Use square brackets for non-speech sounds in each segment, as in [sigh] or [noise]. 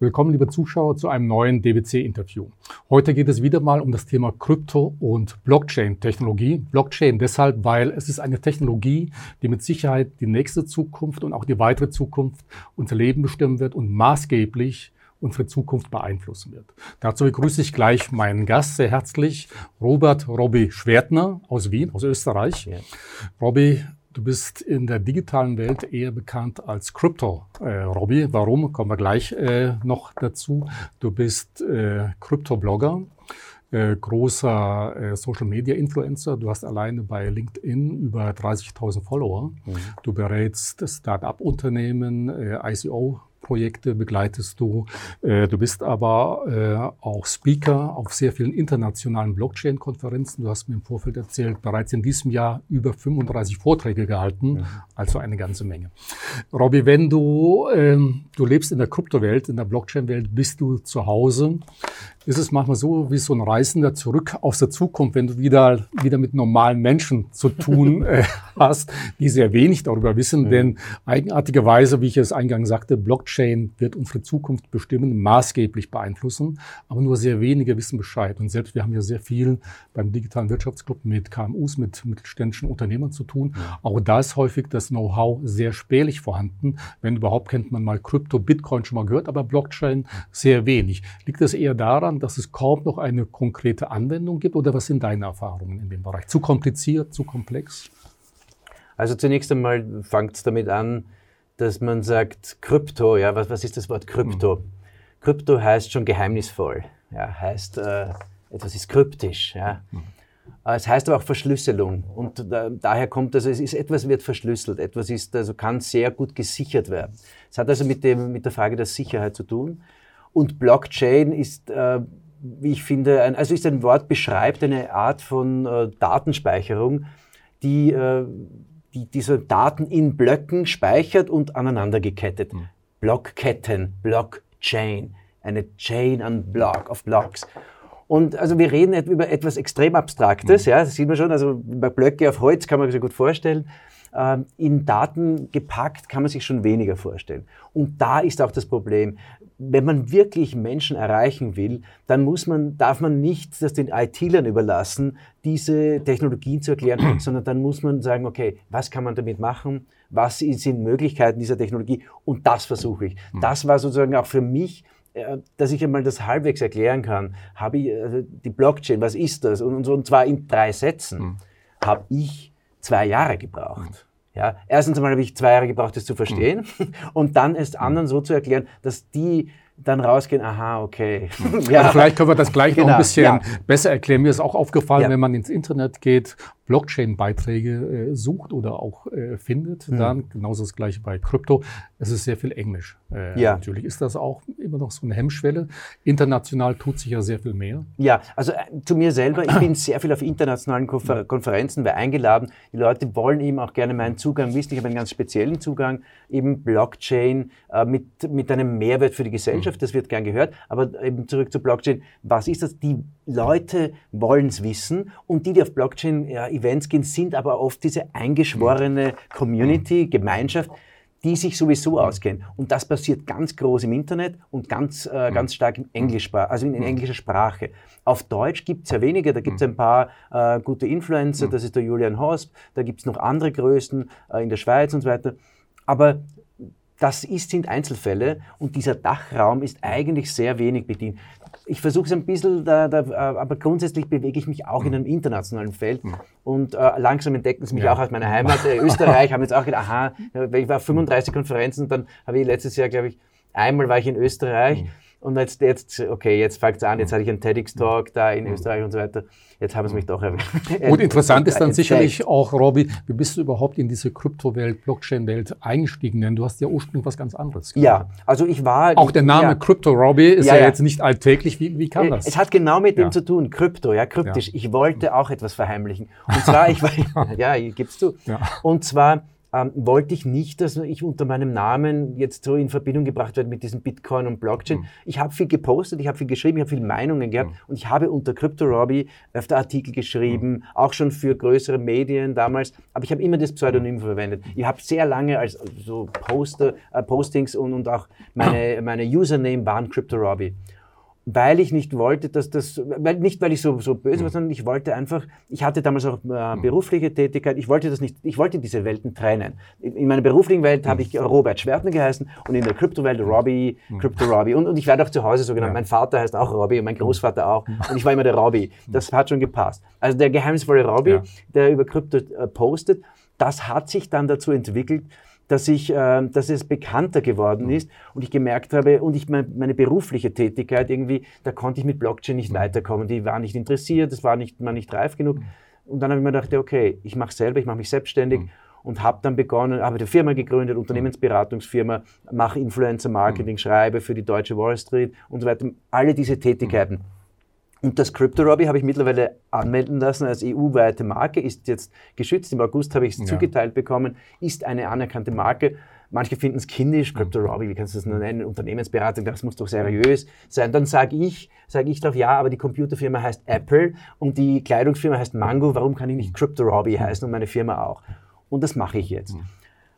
Willkommen, liebe Zuschauer, zu einem neuen DWC-Interview. Heute geht es wieder mal um das Thema Krypto- und Blockchain-Technologie. Blockchain deshalb, weil es ist eine Technologie, die mit Sicherheit die nächste Zukunft und auch die weitere Zukunft unser Leben bestimmen wird und maßgeblich unsere Zukunft beeinflussen wird. Dazu begrüße ich gleich meinen Gast sehr herzlich, Robert Robby Schwertner aus Wien, aus Österreich. Ja. Robby Du bist in der digitalen Welt eher bekannt als Crypto äh, Robby. Warum? Kommen wir gleich äh, noch dazu. Du bist äh, Krypto-Blogger, äh, großer äh, Social-Media-Influencer. Du hast alleine bei LinkedIn über 30.000 Follower. Mhm. Du berätst Start-up-Unternehmen, äh, ICO Projekte begleitest du. Äh, du bist aber äh, auch Speaker auf sehr vielen internationalen Blockchain-Konferenzen. Du hast mir im Vorfeld erzählt, bereits in diesem Jahr über 35 Vorträge gehalten, mhm. also eine ganze Menge. Robby, wenn du, ähm, du lebst in der Kryptowelt, in der Blockchain-Welt, bist du zu Hause ist es manchmal so wie so ein Reisender zurück aus der Zukunft, wenn du wieder, wieder mit normalen Menschen zu tun [laughs] äh, hast, die sehr wenig darüber wissen. Mhm. Denn eigenartigerweise, wie ich es eingangs sagte, Blockchain wird unsere Zukunft bestimmen, maßgeblich beeinflussen. Aber nur sehr wenige wissen Bescheid. Und selbst wir haben ja sehr viel beim digitalen Wirtschaftsclub mit KMUs, mit mittelständischen Unternehmern zu tun. Mhm. Auch da ist häufig das Know-how sehr spärlich vorhanden. Wenn überhaupt kennt man mal Krypto, Bitcoin schon mal gehört, aber Blockchain sehr wenig. Liegt das eher daran, dass es kaum noch eine konkrete Anwendung gibt? Oder was sind deine Erfahrungen in dem Bereich? Zu kompliziert, zu komplex? Also zunächst einmal fängt es damit an, dass man sagt, Krypto, ja, was, was ist das Wort Krypto? Mhm. Krypto heißt schon geheimnisvoll, ja, heißt, äh, etwas ist kryptisch, ja. Mhm. Es heißt aber auch Verschlüsselung und da, daher kommt also, es ist etwas wird verschlüsselt, etwas ist also kann sehr gut gesichert werden. Es hat also mit dem mit der Frage der Sicherheit zu tun. Und Blockchain ist, äh, wie ich finde, ein, also ist ein Wort, beschreibt eine Art von äh, Datenspeicherung, die, äh, die diese Daten in Blöcken speichert und aneinander gekettet. Mhm. Blockketten, Blockchain, eine Chain an Block, of Blocks. Und also wir reden über etwas extrem Abstraktes, mhm. ja, das sieht man schon, also bei Blöcke auf Holz kann man sich gut vorstellen. Ähm, in Daten gepackt kann man sich schon weniger vorstellen. Und da ist auch das Problem. Wenn man wirklich Menschen erreichen will, dann muss man, darf man nicht das den IT-Lern überlassen, diese Technologien zu erklären, [clears throat] sondern dann muss man sagen, okay, was kann man damit machen? Was sind Möglichkeiten dieser Technologie? Und das versuche ich. Hm. Das war sozusagen auch für mich äh, dass ich einmal das halbwegs erklären kann, habe ich also die Blockchain, was ist das? Und, und zwar in drei Sätzen, mhm. habe ich zwei Jahre gebraucht. Ja, erstens einmal habe ich zwei Jahre gebraucht, das zu verstehen mhm. [laughs] und dann es anderen so zu erklären, dass die dann rausgehen, aha, okay. [laughs] ja. Also vielleicht können wir das gleich genau. noch ein genau. bisschen ja. besser erklären. Mir ist auch aufgefallen, ja. wenn man ins Internet geht Blockchain-Beiträge äh, sucht oder auch äh, findet, mhm. dann genauso das gleiche bei Krypto. Es ist sehr viel Englisch. Äh, ja. Natürlich ist das auch immer noch so eine Hemmschwelle. International tut sich ja sehr viel mehr. Ja, also äh, zu mir selber, ich bin sehr viel auf internationalen Konfer Konferenzen bei eingeladen. Die Leute wollen eben auch gerne meinen Zugang wissen. Ich habe einen ganz speziellen Zugang, eben Blockchain äh, mit, mit einem Mehrwert für die Gesellschaft. Mhm. Das wird gern gehört. Aber eben zurück zu Blockchain. Was ist das? Die Leute wollen es wissen und die, die auf Blockchain ja, Events gehen, sind aber oft diese eingeschworene Community, Gemeinschaft, die sich sowieso auskennen. Und das passiert ganz groß im Internet und ganz, äh, ganz stark im Englischsprache, also in, in, englischer Sprache. Auf Deutsch gibt es ja weniger, da gibt es ein paar äh, gute Influencer, das ist der Julian Hosp, da gibt es noch andere Größen äh, in der Schweiz und so weiter. Aber das ist, sind Einzelfälle und dieser Dachraum ist eigentlich sehr wenig bedient. Ich versuche es ein bisschen, da, da, äh, aber grundsätzlich bewege ich mich auch in einem internationalen Feld mhm. und äh, langsam entdecken sie mich ja. auch aus meiner Heimat. Äh, Österreich haben jetzt auch gedacht, aha, ich war auf 35 Konferenzen, dann habe ich letztes Jahr, glaube ich, einmal war ich in Österreich. Mhm und jetzt, jetzt okay, jetzt fängt es an, jetzt hatte ich einen TEDx-Talk da in Österreich und so weiter. Jetzt haben sie mich doch erwähnt. Und interessant ist dann sicherlich auch, Robby, wie bist du überhaupt in diese Kryptowelt, Blockchain-Welt eingestiegen? Denn du hast ja ursprünglich was ganz anderes gemacht. Ja, also ich war... Auch der Name ja. Crypto Robby ist ja, ja, jetzt nicht alltäglich. Wie, wie kam äh, das? Es hat genau mit dem zu tun, Krypto, ja, kryptisch. Ich wollte auch etwas verheimlichen. Und zwar, ich [laughs] war... ja, gibst du. Und zwar ähm, wollte ich nicht, dass ich unter meinem Namen jetzt so in Verbindung gebracht werde mit diesem Bitcoin und Blockchain. Mhm. Ich habe viel gepostet, ich habe viel geschrieben, ich habe viele Meinungen gehabt mhm. und ich habe unter Crypto Robbie öfter Artikel geschrieben, mhm. auch schon für größere Medien damals, aber ich habe immer das Pseudonym verwendet. Ich habe sehr lange als so Poster, äh, Postings und, und auch meine, [clears throat] meine Username waren Crypto Robbie weil ich nicht wollte, dass das, weil, nicht weil ich so, so böse war, sondern ich wollte einfach, ich hatte damals auch äh, berufliche Tätigkeit, ich wollte das nicht, ich wollte diese Welten trennen. In, in meiner beruflichen Welt habe ich Robert Schwertner geheißen und in der Kryptowelt Robbie, Crypto Robbie und, und ich werde auch zu Hause so genannt. Ja. Mein Vater heißt auch Robbie und mein Großvater auch und ich war immer der Robbie. Das hat schon gepasst. Also der geheimnisvolle Robbie, ja. der über Krypto äh, postet, das hat sich dann dazu entwickelt, dass, ich, äh, dass es bekannter geworden mhm. ist und ich gemerkt habe, und ich meine, meine berufliche Tätigkeit irgendwie, da konnte ich mit Blockchain nicht mhm. weiterkommen. Die war nicht interessiert, das war nicht, war nicht reif genug. Mhm. Und dann habe ich mir gedacht, okay, ich mache selber, ich mache mich selbstständig mhm. und habe dann begonnen, habe eine Firma gegründet, Unternehmensberatungsfirma, mache Influencer-Marketing, mhm. schreibe für die deutsche Wall Street und so weiter. Alle diese Tätigkeiten. Und das Crypto Robbie habe ich mittlerweile anmelden lassen als EU-weite Marke, ist jetzt geschützt. Im August habe ich es ja. zugeteilt bekommen, ist eine anerkannte Marke. Manche finden es kindisch, Crypto Robbie, wie kannst du das nur nennen? Unternehmensberatung, das muss doch seriös sein. Dann sage ich, sage ich doch, ja, aber die Computerfirma heißt Apple und die Kleidungsfirma heißt Mango, warum kann ich nicht Crypto Robbie heißen und meine Firma auch? Und das mache ich jetzt.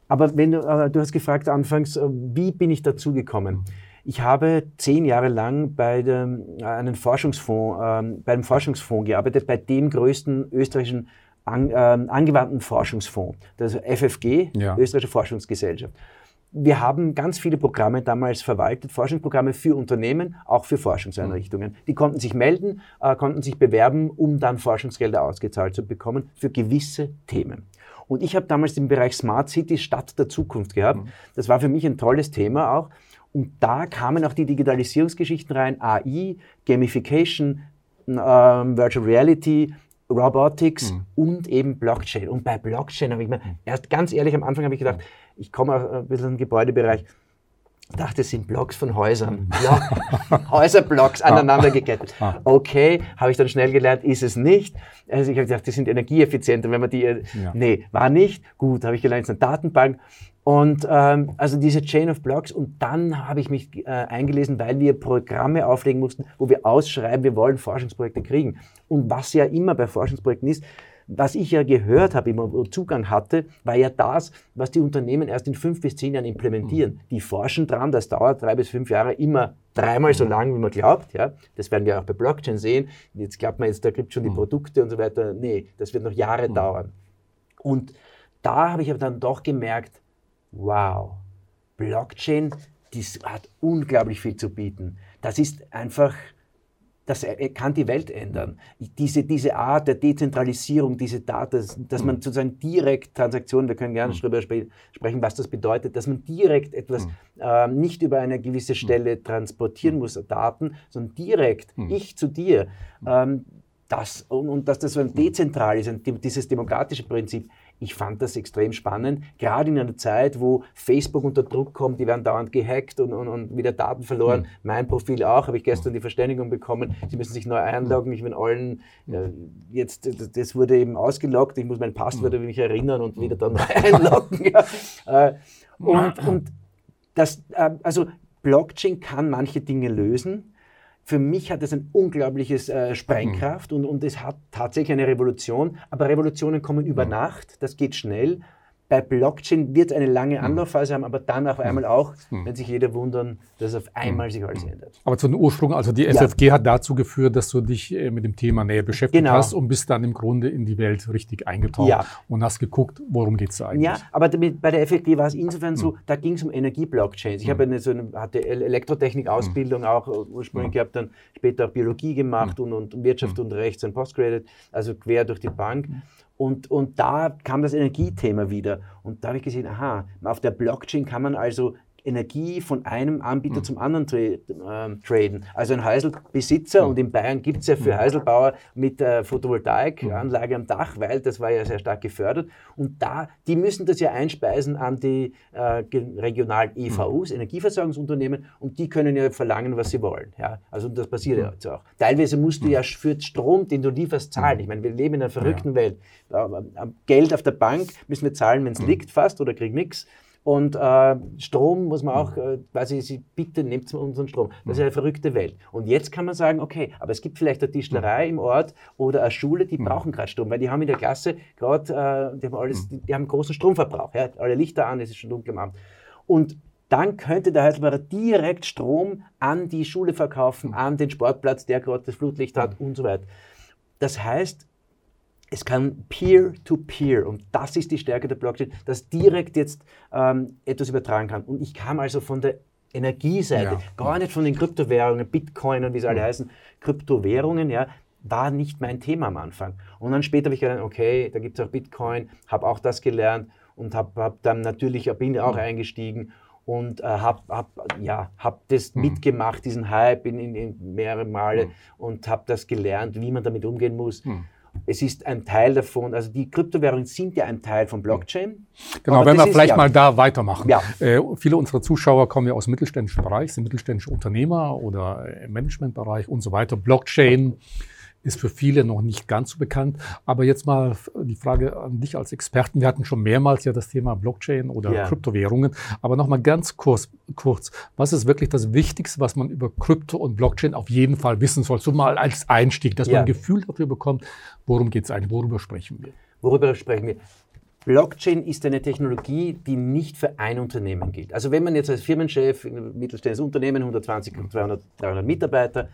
Aber wenn du, äh, du hast gefragt anfangs, äh, wie bin ich dazu gekommen? Ich habe zehn Jahre lang bei dem, äh, einem Forschungsfonds, ähm, bei einem Forschungsfonds gearbeitet, bei dem größten österreichischen an, äh, angewandten Forschungsfonds, das FFG, ja. Österreichische Forschungsgesellschaft. Wir haben ganz viele Programme damals verwaltet, Forschungsprogramme für Unternehmen, auch für Forschungseinrichtungen. Die konnten sich melden, äh, konnten sich bewerben, um dann Forschungsgelder ausgezahlt zu bekommen für gewisse Themen. Und ich habe damals den Bereich Smart City Stadt der Zukunft gehabt. Mhm. Das war für mich ein tolles Thema auch und da kamen auch die Digitalisierungsgeschichten rein, AI, Gamification, ähm, Virtual Reality, Robotics mhm. und eben Blockchain. Und bei Blockchain habe ich mir, erst ganz ehrlich, am Anfang habe ich gedacht, ich komme auch ein bisschen im Gebäudebereich, dachte, es sind Blocks von Häusern. [laughs] Block, Häuserblocks aneinander gekettet. Ah. Okay, habe ich dann schnell gelernt, ist es nicht. Also ich habe gedacht, die sind energieeffizienter, wenn man die. Ja. Nee, war nicht. Gut, habe ich gelernt, es ist eine Datenbank. Und ähm, also diese Chain of Blocks und dann habe ich mich äh, eingelesen, weil wir Programme auflegen mussten, wo wir ausschreiben, wir wollen Forschungsprojekte kriegen. Und was ja immer bei Forschungsprojekten ist, was ich ja gehört habe, immer Zugang hatte, war ja das, was die Unternehmen erst in fünf bis zehn Jahren implementieren. Mhm. Die forschen dran, das dauert drei bis fünf Jahre, immer dreimal so lang, wie man glaubt. Ja? Das werden wir auch bei Blockchain sehen. Jetzt glaubt man jetzt, da gibt es schon die mhm. Produkte und so weiter. Nee, das wird noch Jahre mhm. dauern. Und da habe ich aber dann doch gemerkt, wow, Blockchain, das hat unglaublich viel zu bieten. Das ist einfach, das kann die Welt ändern. Diese, diese Art der Dezentralisierung, diese Daten, dass, man mhm. sozusagen direkt Transaktionen, wir können gerne mhm. darüber sprechen, was das bedeutet, dass man direkt etwas mhm. äh, nicht über eine gewisse Stelle transportieren muss, Daten, sondern direkt, ich zu dir. Ähm, das, und, und dass das so ein dezentral ist, ein, dieses demokratische Prinzip, ich fand das extrem spannend, gerade in einer Zeit, wo Facebook unter Druck kommt, die werden dauernd gehackt und, und, und wieder Daten verloren. Mhm. Mein Profil auch, habe ich gestern die Verständigung bekommen, Sie müssen sich neu einloggen, ich bin allen, äh, jetzt, das wurde eben ausgeloggt, ich muss mein Passwort mhm. mich erinnern und wieder dann [laughs] einloggen. Ja. Äh, und, und das, äh, also Blockchain kann manche Dinge lösen, für mich hat es ein unglaubliches äh, Sprengkraft mhm. und, und es hat tatsächlich eine Revolution. Aber Revolutionen kommen über mhm. Nacht, das geht schnell. Bei Blockchain wird es eine lange hm. Anlaufphase haben, aber dann auf hm. einmal auch, hm. wenn sich jeder wundern, dass auf einmal sich alles ändert. Aber zu den Ursprung, also die FFG ja. hat dazu geführt, dass du dich äh, mit dem Thema näher beschäftigt genau. hast und bist dann im Grunde in die Welt richtig eingetaucht ja. und hast geguckt, worum geht es eigentlich. Ja, aber damit, bei der FFG war es insofern so, da ging es um Energieblockchains. Ich habe eine, so eine, hatte Elektrotechnik-Ausbildung auch ursprünglich gehabt, dann später auch Biologie gemacht und, und Wirtschaft und Rechts und Postgraduate, also quer durch die Bank. Und, und da kam das Energiethema wieder. Und da habe ich gesehen, aha, auf der Blockchain kann man also Energie von einem Anbieter mhm. zum anderen tra äh, traden. Also ein Häuselbesitzer, mhm. und in Bayern gibt es ja für Häuselbauer mit äh, Photovoltaikanlage am Dach, weil das war ja sehr stark gefördert. Und da, die müssen das ja einspeisen an die äh, regionalen EVUs, Energieversorgungsunternehmen, und die können ja verlangen, was sie wollen. Ja? Also das passiert ja jetzt auch. Teilweise musst du ja für Strom, den du lieferst, zahlen. Ich meine, wir leben in einer verrückten ja. Welt. Geld auf der Bank müssen wir zahlen, wenn es liegt fast oder kriegen nichts. Und äh, Strom muss man auch, äh, quasi, sie, bitte nehmt unseren Strom. Das ist eine verrückte Welt. Und jetzt kann man sagen, okay, aber es gibt vielleicht eine Tischlerei im Ort oder eine Schule, die brauchen gerade Strom, weil die haben in der Klasse gerade, äh, die haben alles, die, die haben großen Stromverbrauch. Ja? Alle Lichter an, es ist schon dunkel am Abend. Und dann könnte der Heidelberger direkt Strom an die Schule verkaufen, an den Sportplatz, der gerade das Flutlicht hat und so weiter. Das heißt, es kann Peer-to-Peer, -peer, und das ist die Stärke der Blockchain, dass direkt jetzt ähm, etwas übertragen kann. Und ich kam also von der Energieseite, ja. gar nicht von den Kryptowährungen, Bitcoin und wie sie alle heißen, Kryptowährungen, ja, war nicht mein Thema am Anfang. Und dann später habe ich gedacht, okay, da gibt es auch Bitcoin, habe auch das gelernt und habe hab dann natürlich, bin auch mhm. eingestiegen und äh, habe hab, ja, hab das mhm. mitgemacht, diesen Hype in, in, in mehrere Male mhm. und habe das gelernt, wie man damit umgehen muss. Mhm es ist ein Teil davon, also die Kryptowährungen sind ja ein Teil von Blockchain. Genau, wenn wir vielleicht ja, mal da weitermachen. Ja. Äh, viele unserer Zuschauer kommen ja aus dem mittelständischen Bereich, sind mittelständische Unternehmer oder im Managementbereich und so weiter. Blockchain ist für viele noch nicht ganz so bekannt. Aber jetzt mal die Frage an dich als Experten. Wir hatten schon mehrmals ja das Thema Blockchain oder ja. Kryptowährungen. Aber noch mal ganz kurz, kurz, was ist wirklich das Wichtigste, was man über Krypto und Blockchain auf jeden Fall wissen soll? So mal als Einstieg, dass ja. man ein Gefühl dafür bekommt, worum geht es eigentlich, worüber sprechen wir? Worüber sprechen wir? Blockchain ist eine Technologie, die nicht für ein Unternehmen gilt. Also wenn man jetzt als Firmenchef, ein mittelständisches Unternehmen, 120, 200, 300 Mitarbeiter,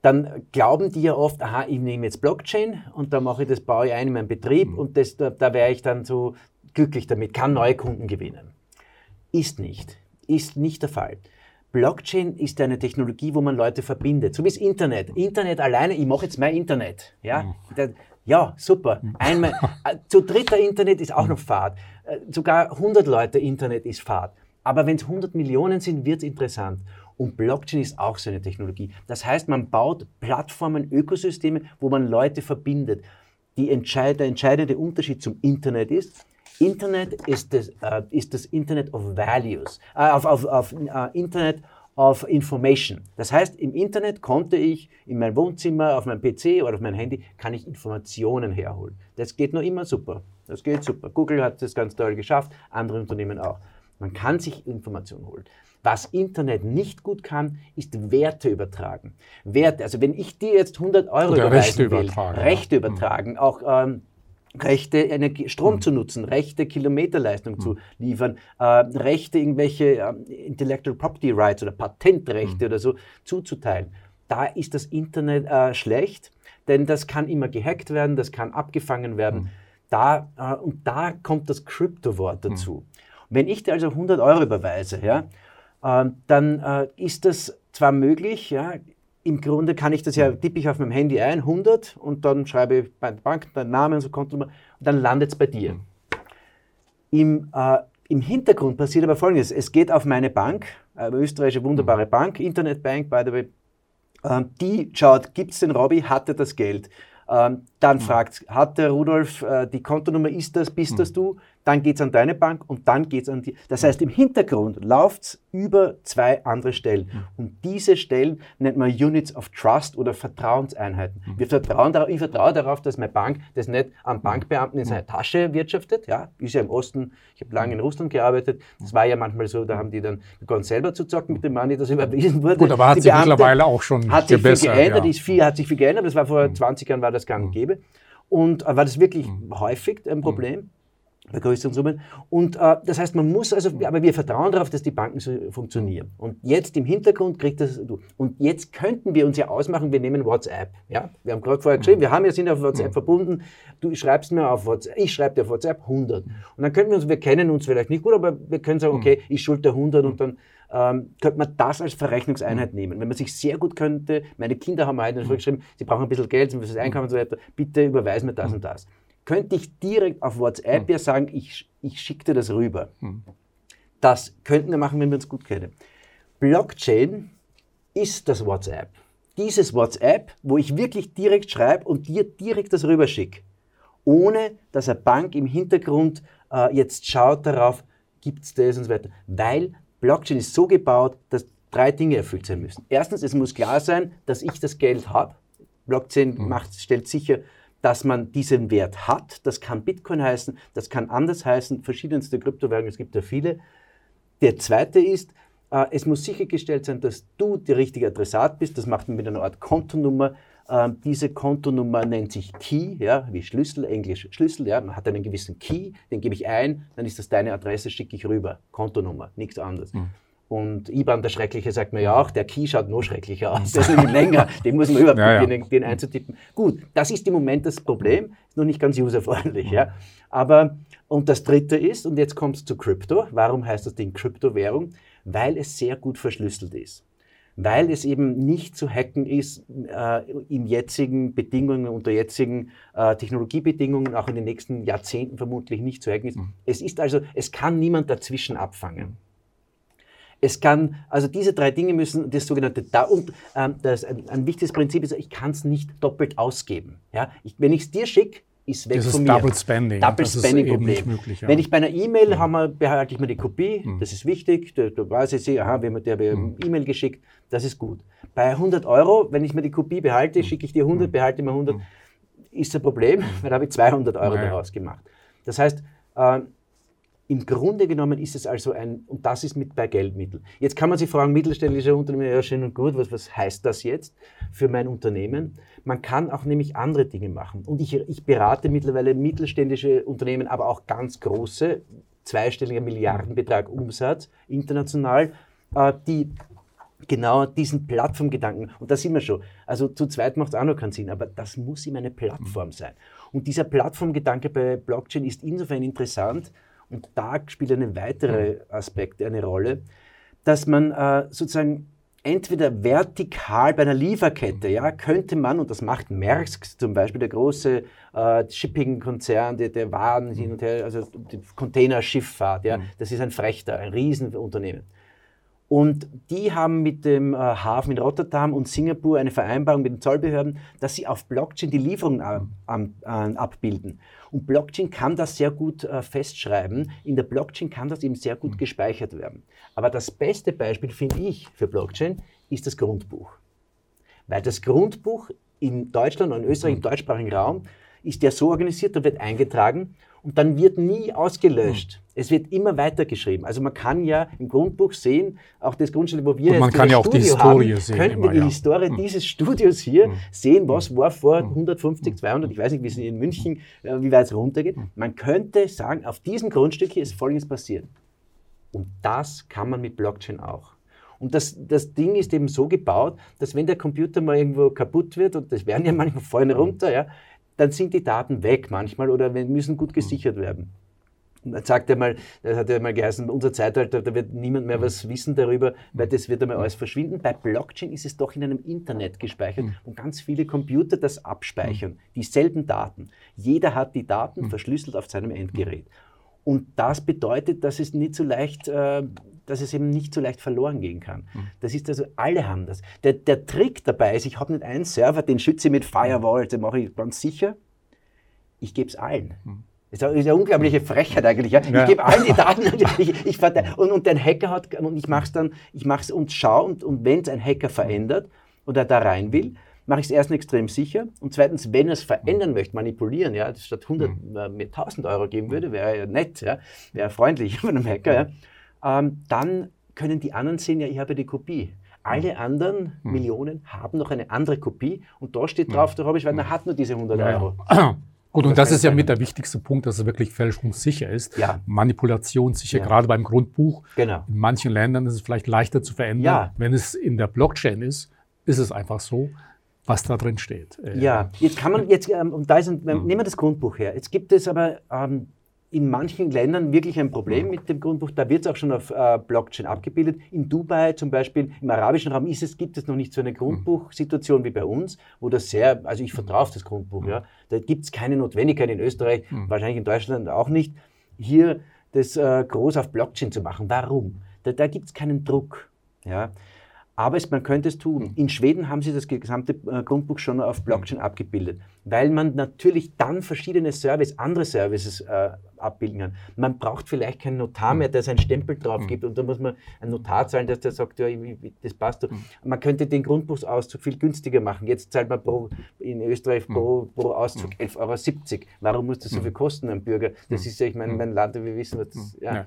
dann glauben die ja oft, aha, ich nehme jetzt Blockchain und da mache ich das, baue ich ein in meinen Betrieb mhm. und das, da, da wäre ich dann so glücklich damit, kann neue Kunden gewinnen. Ist nicht. Ist nicht der Fall. Blockchain ist eine Technologie, wo man Leute verbindet, so wie das Internet. Internet alleine, ich mache jetzt mein Internet. Ja, mhm. ja super. Mhm. Einmal, äh, zu dritter Internet ist auch mhm. noch Fahrt. Äh, sogar 100 Leute Internet ist Fahrt. Aber wenn es 100 Millionen sind, wird es interessant. Und Blockchain ist auch so eine Technologie. Das heißt, man baut Plattformen, Ökosysteme, wo man Leute verbindet. Die entscheid der entscheidende Unterschied zum Internet ist, Internet ist das, äh, ist das Internet of Values, auf, auf, auf uh, Internet of Information. Das heißt, im Internet konnte ich in meinem Wohnzimmer, auf meinem PC oder auf meinem Handy, kann ich Informationen herholen. Das geht noch immer super. Das geht super. Google hat das ganz toll geschafft, andere Unternehmen auch. Man kann sich Informationen holen. Was Internet nicht gut kann, ist Werte übertragen. Werte, also wenn ich dir jetzt 100 Euro Oder Rechte will, übertragen, Rechte ja. übertragen, auch ähm, Rechte Energie, Strom mhm. zu nutzen, Rechte Kilometerleistung mhm. zu liefern, äh, Rechte irgendwelche äh, Intellectual Property Rights oder Patentrechte mhm. oder so zuzuteilen. Da ist das Internet äh, schlecht, denn das kann immer gehackt werden, das kann abgefangen werden. Mhm. Da, äh, und da kommt das Crypto-Wort mhm. dazu. Wenn ich dir also 100 Euro überweise, ja, ähm, dann äh, ist das zwar möglich, ja, im Grunde kann ich das ja, tippe ich auf meinem Handy ein, 100, und dann schreibe ich bei der Bank deinen Namen und so Kontonummer, und dann landet es bei dir. Im, äh, Im Hintergrund passiert aber Folgendes. Es geht auf meine Bank, eine österreichische wunderbare Bank, Internetbank, by the way, äh, die schaut, gibt es den Robby, hat er das Geld? Ähm, dann fragt, hat der Rudolf äh, die Kontonummer, ist das, bist das du? Dann geht es an deine Bank und dann geht es an die. Das heißt, im Hintergrund läuft es über zwei andere Stellen. Mhm. Und diese Stellen nennt man Units of Trust oder Vertrauenseinheiten. Mhm. Wir vertrauen darauf, ich vertraue darauf, dass meine Bank das nicht am Bankbeamten in seiner Tasche wirtschaftet. Ja, ist ja im Osten, ich habe lange in Russland gearbeitet. Das war ja manchmal so, da haben die dann begonnen selber zu zocken mit dem Money, das überwiesen wurde. Gut, aber hat die sich Beamte mittlerweile auch schon hat sich viel geändert, ja. ist viel, hat sich viel geändert. Das war vor 20 Jahren war das gang und mhm. gäbe. Und äh, war das wirklich häufig ein Problem? Bei größeren Summen. Und äh, das heißt, man muss also, aber wir vertrauen darauf, dass die Banken so funktionieren. Und jetzt im Hintergrund kriegt das du. Und jetzt könnten wir uns ja ausmachen, wir nehmen WhatsApp. Ja? Wir haben gerade vorher geschrieben, wir haben ja sind auf WhatsApp mhm. verbunden. Du schreibst mir auf WhatsApp, ich schreibe dir auf WhatsApp 100. Und dann könnten wir uns, wir kennen uns vielleicht nicht gut, aber wir können sagen, okay, ich schulde 100 und dann ähm, könnte man das als Verrechnungseinheit nehmen. Wenn man sich sehr gut könnte, meine Kinder haben heute geschrieben, sie brauchen ein bisschen Geld, sie müssen das Einkommen und so weiter, bitte überweisen wir das und das könnte ich direkt auf WhatsApp hm. ja sagen, ich, ich schicke dir das rüber. Hm. Das könnten wir machen, wenn wir uns gut kennen. Blockchain ist das WhatsApp. Dieses WhatsApp, wo ich wirklich direkt schreibe und dir direkt das rüberschicke, ohne dass eine Bank im Hintergrund äh, jetzt schaut darauf, gibt es das und so weiter. Weil Blockchain ist so gebaut, dass drei Dinge erfüllt sein müssen. Erstens, es muss klar sein, dass ich das Geld habe. Blockchain mhm. macht, stellt sicher, dass man diesen Wert hat. Das kann Bitcoin heißen, das kann anders heißen, verschiedenste Kryptowährungen, es gibt ja viele. Der zweite ist, äh, es muss sichergestellt sein, dass du der richtige Adressat bist. Das macht man mit einer Art Kontonummer. Ähm, diese Kontonummer nennt sich Key, ja, wie Schlüssel, Englisch Schlüssel. Ja, man hat einen gewissen Key, den gebe ich ein, dann ist das deine Adresse, schicke ich rüber. Kontonummer, nichts anderes. Mhm. Und IBAN, der Schreckliche, sagt mir ja auch, der Key schaut noch schrecklicher aus. Der ist nämlich länger, den muss man überhaupt ja, ja. Den, den, einzutippen. Gut, das ist im Moment das Problem, ist noch nicht ganz userfreundlich. Ja. Aber, und das dritte ist, und jetzt kommt es zu Krypto. Warum heißt das Ding Kryptowährung? Weil es sehr gut verschlüsselt ist. Weil es eben nicht zu hacken ist äh, in jetzigen Bedingungen, unter jetzigen äh, Technologiebedingungen, auch in den nächsten Jahrzehnten vermutlich nicht zu hacken ist. Mhm. Es ist also, es kann niemand dazwischen abfangen. Es kann, also diese drei Dinge müssen das sogenannte da und ähm, das, ein, ein, wichtiges Prinzip ist, ich kann es nicht doppelt ausgeben. Ja? Ich, wenn ich es dir schicke, ist weg das von ist mir. Double Spending. Double das Spending Problem. Möglich, ja. Wenn ich bei einer E-Mail ja. habe, behalte ich mir die Kopie, mhm. das ist wichtig. Da, da weiß ich, aha, wir haben dir mhm. E-Mail geschickt, das ist gut. Bei 100 Euro, wenn ich mir die Kopie behalte, mhm. schicke ich dir 100, mhm. behalte mir 100, mhm. ist ein Problem, [laughs] weil da habe ich 200 Euro naja. daraus gemacht. Das heißt, äh, im Grunde genommen ist es also ein, und das ist mit bei Geldmitteln. Jetzt kann man sich fragen, mittelständische Unternehmen, ja schön und gut, was, was heißt das jetzt für mein Unternehmen? Man kann auch nämlich andere Dinge machen. Und ich, ich berate mittlerweile mittelständische Unternehmen, aber auch ganz große, zweistelliger Milliardenbetrag Umsatz international, äh, die genau diesen Plattformgedanken, und da sind wir schon, also zu zweit macht es auch noch keinen Sinn, aber das muss immer eine Plattform sein. Und dieser Plattformgedanke bei Blockchain ist insofern interessant, und da spielt eine weitere Aspekt eine Rolle, dass man äh, sozusagen entweder vertikal bei einer Lieferkette, ja, könnte man, und das macht Maersk zum Beispiel, der große äh, Shipping-Konzern, der, der Waren hin und her, also die Containerschifffahrt, ja, mhm. das ist ein Frechter, ein Riesenunternehmen. Und die haben mit dem äh, Hafen in Rotterdam und Singapur eine Vereinbarung mit den Zollbehörden, dass sie auf Blockchain die Lieferungen abbilden. Und Blockchain kann das sehr gut äh, festschreiben. In der Blockchain kann das eben sehr gut mhm. gespeichert werden. Aber das beste Beispiel, finde ich, für Blockchain ist das Grundbuch. Weil das Grundbuch in Deutschland und in Österreich, im mhm. deutschsprachigen Raum, ist ja so organisiert, da wird eingetragen und dann wird nie ausgelöscht. Mhm. Es wird immer weitergeschrieben. Also man kann ja im Grundbuch sehen, auch das Grundstück, wo wir und man jetzt kann ja auch die Historie haben, sehen. Könnten immer, wir die ja. Historie mhm. dieses Studios hier mhm. sehen, was war vor 150, 200, ich weiß nicht, wie es in München, äh, wie weit es runtergeht. Man könnte sagen, auf diesem Grundstück hier ist Folgendes passiert. Und das kann man mit Blockchain auch. Und das, das Ding ist eben so gebaut, dass wenn der Computer mal irgendwo kaputt wird, und das werden ja manchmal vorne runter, ja, dann sind die Daten weg manchmal oder müssen gut gesichert werden. Und dann sagt er mal, das hat ja mal geheißen, unser Zeitalter, da wird niemand mehr was wissen darüber, weil das wird einmal alles verschwinden. Bei Blockchain ist es doch in einem Internet gespeichert mhm. und ganz viele Computer das abspeichern, dieselben Daten. Jeder hat die Daten verschlüsselt auf seinem Endgerät. Und das bedeutet, dass es nicht so leicht, äh, dass es eben nicht so leicht verloren gehen kann. Mhm. Das ist also, alle haben das. Der, der Trick dabei ist, ich habe nicht einen Server, den schütze ich mit Firewall, den mache ich ganz sicher. Ich gebe es allen. Mhm. Das ist eine unglaubliche Frechheit eigentlich. Ja? Ich gebe allen die Daten [laughs] und, ich, ich, und, und der Hacker hat, und ich mache es dann, ich mache es und schaue, und, und wenn es ein Hacker verändert oder da rein will, mache ich es erstens extrem sicher und zweitens, wenn er es verändern möchte, manipulieren, ja, statt 100 mhm. äh, mit 1000 Euro geben würde, wäre ja nett, ja, wäre freundlich [laughs] von einem Hacker, ja, ähm, dann können die anderen sehen, ja, ich habe die Kopie. Alle anderen mhm. Millionen haben noch eine andere Kopie und da steht drauf, der Robert Schweiner hat nur diese 100 Euro. Ja. [clears throat] Gut, und das, das ist ja mit der wichtigste Punkt, dass es wirklich fälschungssicher ist. Ja. Manipulationssicher, ja. gerade beim Grundbuch. Genau. In manchen Ländern ist es vielleicht leichter zu verändern. Ja. Wenn es in der Blockchain ist, ist es einfach so was da drin steht. Äh, ja, jetzt kann man jetzt, ähm, und da ist ein, nehmen wir das Grundbuch her. Jetzt gibt es aber ähm, in manchen Ländern wirklich ein Problem mit dem Grundbuch. Da wird es auch schon auf äh, Blockchain abgebildet. In Dubai zum Beispiel, im arabischen Raum ist es, gibt es noch nicht so eine Grundbuchsituation wie bei uns, wo das sehr, also ich vertraue auf das Grundbuch. Ja. Da gibt es keine Notwendigkeit in Österreich, wahrscheinlich in Deutschland auch nicht. Hier das äh, groß auf Blockchain zu machen. Warum? Da, da gibt es keinen Druck. Ja? Aber es, man könnte es tun. In Schweden haben sie das gesamte äh, Grundbuch schon auf Blockchain abgebildet, weil man natürlich dann verschiedene Services, andere Services äh, abbilden kann. Man braucht vielleicht keinen Notar mehr, der seinen Stempel drauf gibt und da muss man einen Notar zahlen, dass der sagt, ja, das passt. Man könnte den Grundbuchsauszug viel günstiger machen. Jetzt zahlt man pro, in Österreich pro, pro Auszug 11,70 Euro. Warum muss das so viel kosten, ein Bürger? Das ist ja, ich meine, mein Land, wir wissen, was das, ja. ja.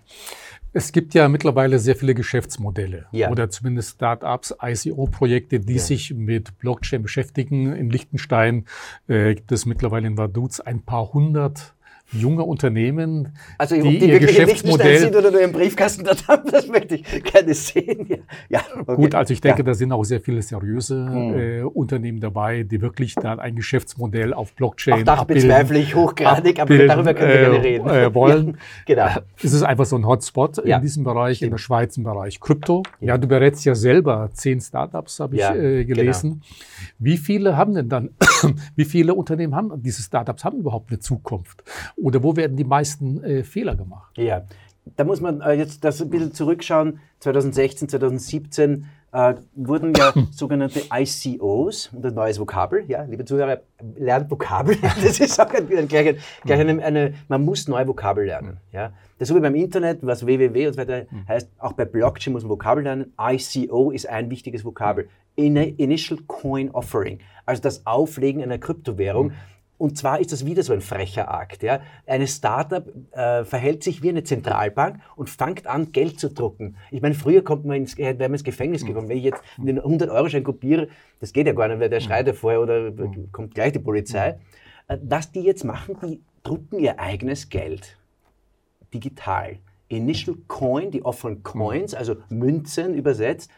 Es gibt ja mittlerweile sehr viele Geschäftsmodelle ja. oder zumindest Startups, ICO-Projekte, die ja. sich mit Blockchain beschäftigen. In Liechtenstein äh, gibt es mittlerweile in Vaduz ein paar hundert junge Unternehmen, also, die, die ihr Geschäftsmodell sind oder nur im Briefkasten dort haben, [laughs] das möchte ich gerne sehen. Ja, ja okay. Gut, also ich denke, ja. da sind auch sehr viele seriöse hm. äh, Unternehmen dabei, die wirklich dann ein Geschäftsmodell auf Blockchain auch das abbilden, bezweifle ich hochgradig, abbilden, aber darüber können wir gerne reden. Äh, [laughs] wollen. Ja, genau. Es ist einfach so ein Hotspot in diesem Bereich, in der Schweiz im Bereich Krypto. Ja, du berätst ja selber zehn Startups, habe ich äh, gelesen. Genau. Wie viele haben denn dann, [coughs] wie viele Unternehmen haben, diese Startups haben überhaupt eine Zukunft? Oder wo werden die meisten äh, Fehler gemacht? Ja, da muss man äh, jetzt das ein bisschen zurückschauen. 2016, 2017 äh, wurden ja sogenannte ICOs, ein neues Vokabel, ja, liebe Zuhörer, lernt Vokabel, [laughs] das ist auch gleich, gleich eine, eine, man muss neue Vokabel lernen, ja. Das so wie beim Internet, was www und so weiter heißt, auch bei Blockchain muss man Vokabel lernen. ICO ist ein wichtiges Vokabel. Initial Coin Offering, also das Auflegen einer Kryptowährung. Und zwar ist das wieder so ein frecher Akt. Ja. Eine Startup äh, verhält sich wie eine Zentralbank und fängt an, Geld zu drucken. Ich meine, früher kommt man ins, wäre man ins Gefängnis hm. gekommen. Wenn ich jetzt einen 100-Euro-Schein kopiere, das geht ja gar nicht, weil der hm. schreit ja vorher oder hm. kommt gleich die Polizei. Äh, was die jetzt machen, die drucken ihr eigenes Geld digital. Initial Coin, die offenen Coins, also Münzen übersetzt.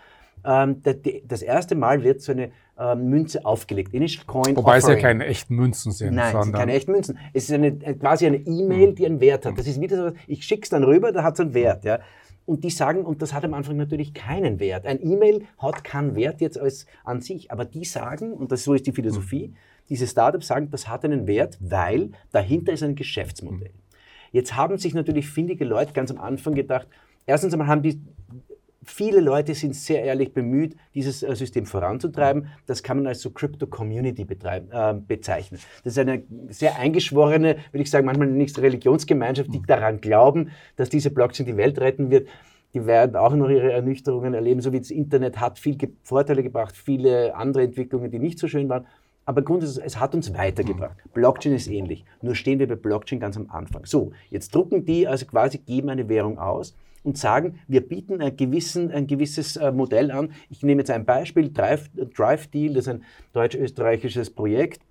Ähm, das erste Mal wird so eine ähm, Münze aufgelegt. Initial Coin Wobei Offering. es ja keine echten Münzen sind. Nein, es sind keine echten Münzen. Es ist eine, äh, quasi eine E-Mail, die einen Wert hat. Das ist wieder so, ich schicke es dann rüber, da hat es einen Wert. Ja. Und die sagen, und das hat am Anfang natürlich keinen Wert. Ein E-Mail hat keinen Wert jetzt als an sich, aber die sagen, und das so ist die Philosophie, diese Startups sagen, das hat einen Wert, weil dahinter ist ein Geschäftsmodell. Jetzt haben sich natürlich findige Leute ganz am Anfang gedacht, erstens einmal haben die Viele Leute sind sehr ehrlich bemüht, dieses äh, System voranzutreiben. Das kann man als so Crypto-Community äh, bezeichnen. Das ist eine sehr eingeschworene, würde ich sagen, manchmal nicht Religionsgemeinschaft, die daran glauben, dass diese Blockchain die Welt retten wird. Die werden auch noch ihre Ernüchterungen erleben, so wie das Internet hat viel Vorteile gebracht, viele andere Entwicklungen, die nicht so schön waren. Aber grundsätzlich, es hat uns weitergebracht. Blockchain ist ähnlich. Nur stehen wir bei Blockchain ganz am Anfang. So, jetzt drucken die also quasi, geben eine Währung aus und sagen, wir bieten ein, gewissen, ein gewisses äh, Modell an. Ich nehme jetzt ein Beispiel, Drive, Drive Deal, das ist ein deutsch-österreichisches Projekt.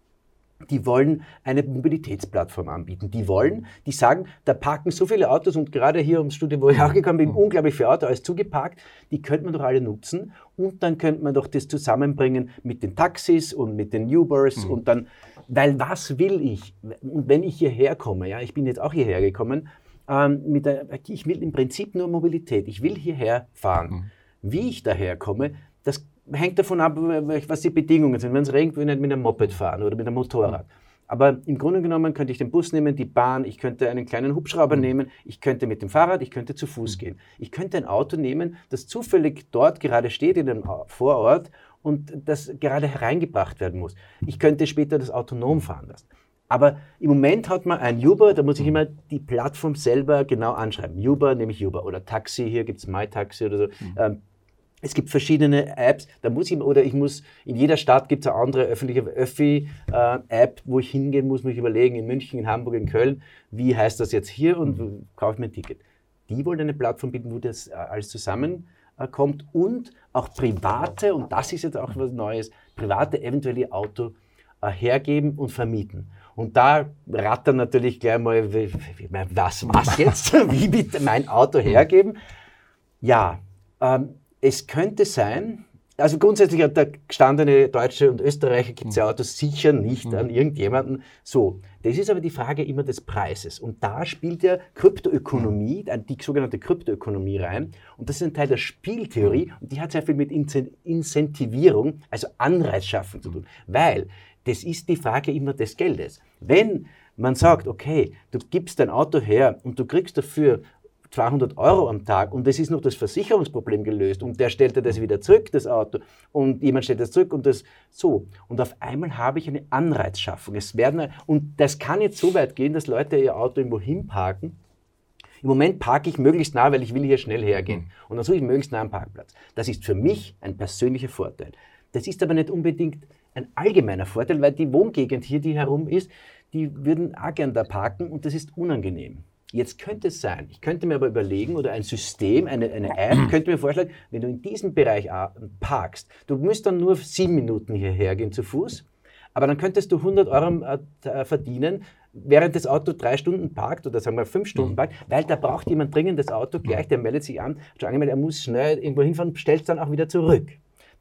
Die wollen eine Mobilitätsplattform anbieten. Die wollen, die sagen, da parken so viele Autos und gerade hier ums Studio, wo ich auch gekommen bin, unglaublich viele Autos, alles zugeparkt. Die könnte man doch alle nutzen und dann könnte man doch das zusammenbringen mit den Taxis und mit den Ubers mhm. und dann, weil was will ich? Und wenn ich hierher komme, ja, ich bin jetzt auch hierher gekommen, ähm, mit der, ich will im Prinzip nur Mobilität. Ich will hierher fahren. Mhm. Wie ich daher komme, das hängt davon ab, was die Bedingungen sind. Wenn es regnet, will ich nicht mit einem Moped fahren oder mit einem Motorrad. Aber im Grunde genommen könnte ich den Bus nehmen, die Bahn, ich könnte einen kleinen Hubschrauber mhm. nehmen, ich könnte mit dem Fahrrad, ich könnte zu Fuß mhm. gehen. Ich könnte ein Auto nehmen, das zufällig dort gerade steht in einem Vorort und das gerade hereingebracht werden muss. Ich könnte später das autonom fahren lassen. Aber im Moment hat man ein Uber, da muss ich immer die Plattform selber genau anschreiben. Uber nehme ich Uber oder Taxi, hier gibt es MyTaxi oder so. Mhm. Ähm, es gibt verschiedene Apps, da muss ich, oder ich muss, in jeder Stadt gibt es eine andere öffentliche Öffi-App, äh, wo ich hingehen muss, muss ich überlegen, in München, in Hamburg, in Köln, wie heißt das jetzt hier und mhm. kaufe ich mir ein Ticket. Die wollen eine Plattform bieten, wo das äh, alles zusammenkommt äh, und auch private, und das ist jetzt auch was Neues, private eventuell ihr Auto hergeben und vermieten. Und da rattern natürlich gleich mal, was, was jetzt? [laughs] Wie bitte mein Auto hergeben? Ja, ähm, es könnte sein, also grundsätzlich hat der gestandene Deutsche und Österreicher gibt es ja Autos sicher nicht mhm. an irgendjemanden. So, das ist aber die Frage immer des Preises. Und da spielt ja Kryptoökonomie, mhm. die sogenannte Kryptoökonomie rein. Und das ist ein Teil der Spieltheorie und die hat sehr viel mit Incentivierung, also Anreiz schaffen zu tun. Weil das ist die Frage immer des Geldes. Wenn man sagt, okay, du gibst dein Auto her und du kriegst dafür 200 Euro am Tag und es ist noch das Versicherungsproblem gelöst und der stellt dir das wieder zurück, das Auto, und jemand stellt das zurück und das so. Und auf einmal habe ich eine Anreizschaffung. Es werden, und das kann jetzt so weit gehen, dass Leute ihr Auto irgendwo hinparken. Im Moment parke ich möglichst nah, weil ich will hier schnell hergehen. Und dann suche ich möglichst nah am Parkplatz. Das ist für mich ein persönlicher Vorteil. Das ist aber nicht unbedingt ein allgemeiner Vorteil, weil die Wohngegend hier, die herum ist, die würden auch gern da parken und das ist unangenehm. Jetzt könnte es sein, ich könnte mir aber überlegen, oder ein System, eine, eine App, könnte mir vorschlagen, wenn du in diesem Bereich parkst, du müsst dann nur sieben Minuten hierher gehen zu Fuß, aber dann könntest du 100 Euro äh, verdienen, während das Auto drei Stunden parkt oder sagen wir fünf Stunden mhm. parkt, weil da braucht jemand dringend das Auto gleich, der meldet sich an, schon angemeldet, er muss schnell irgendwo hinfahren, stellt es dann auch wieder zurück.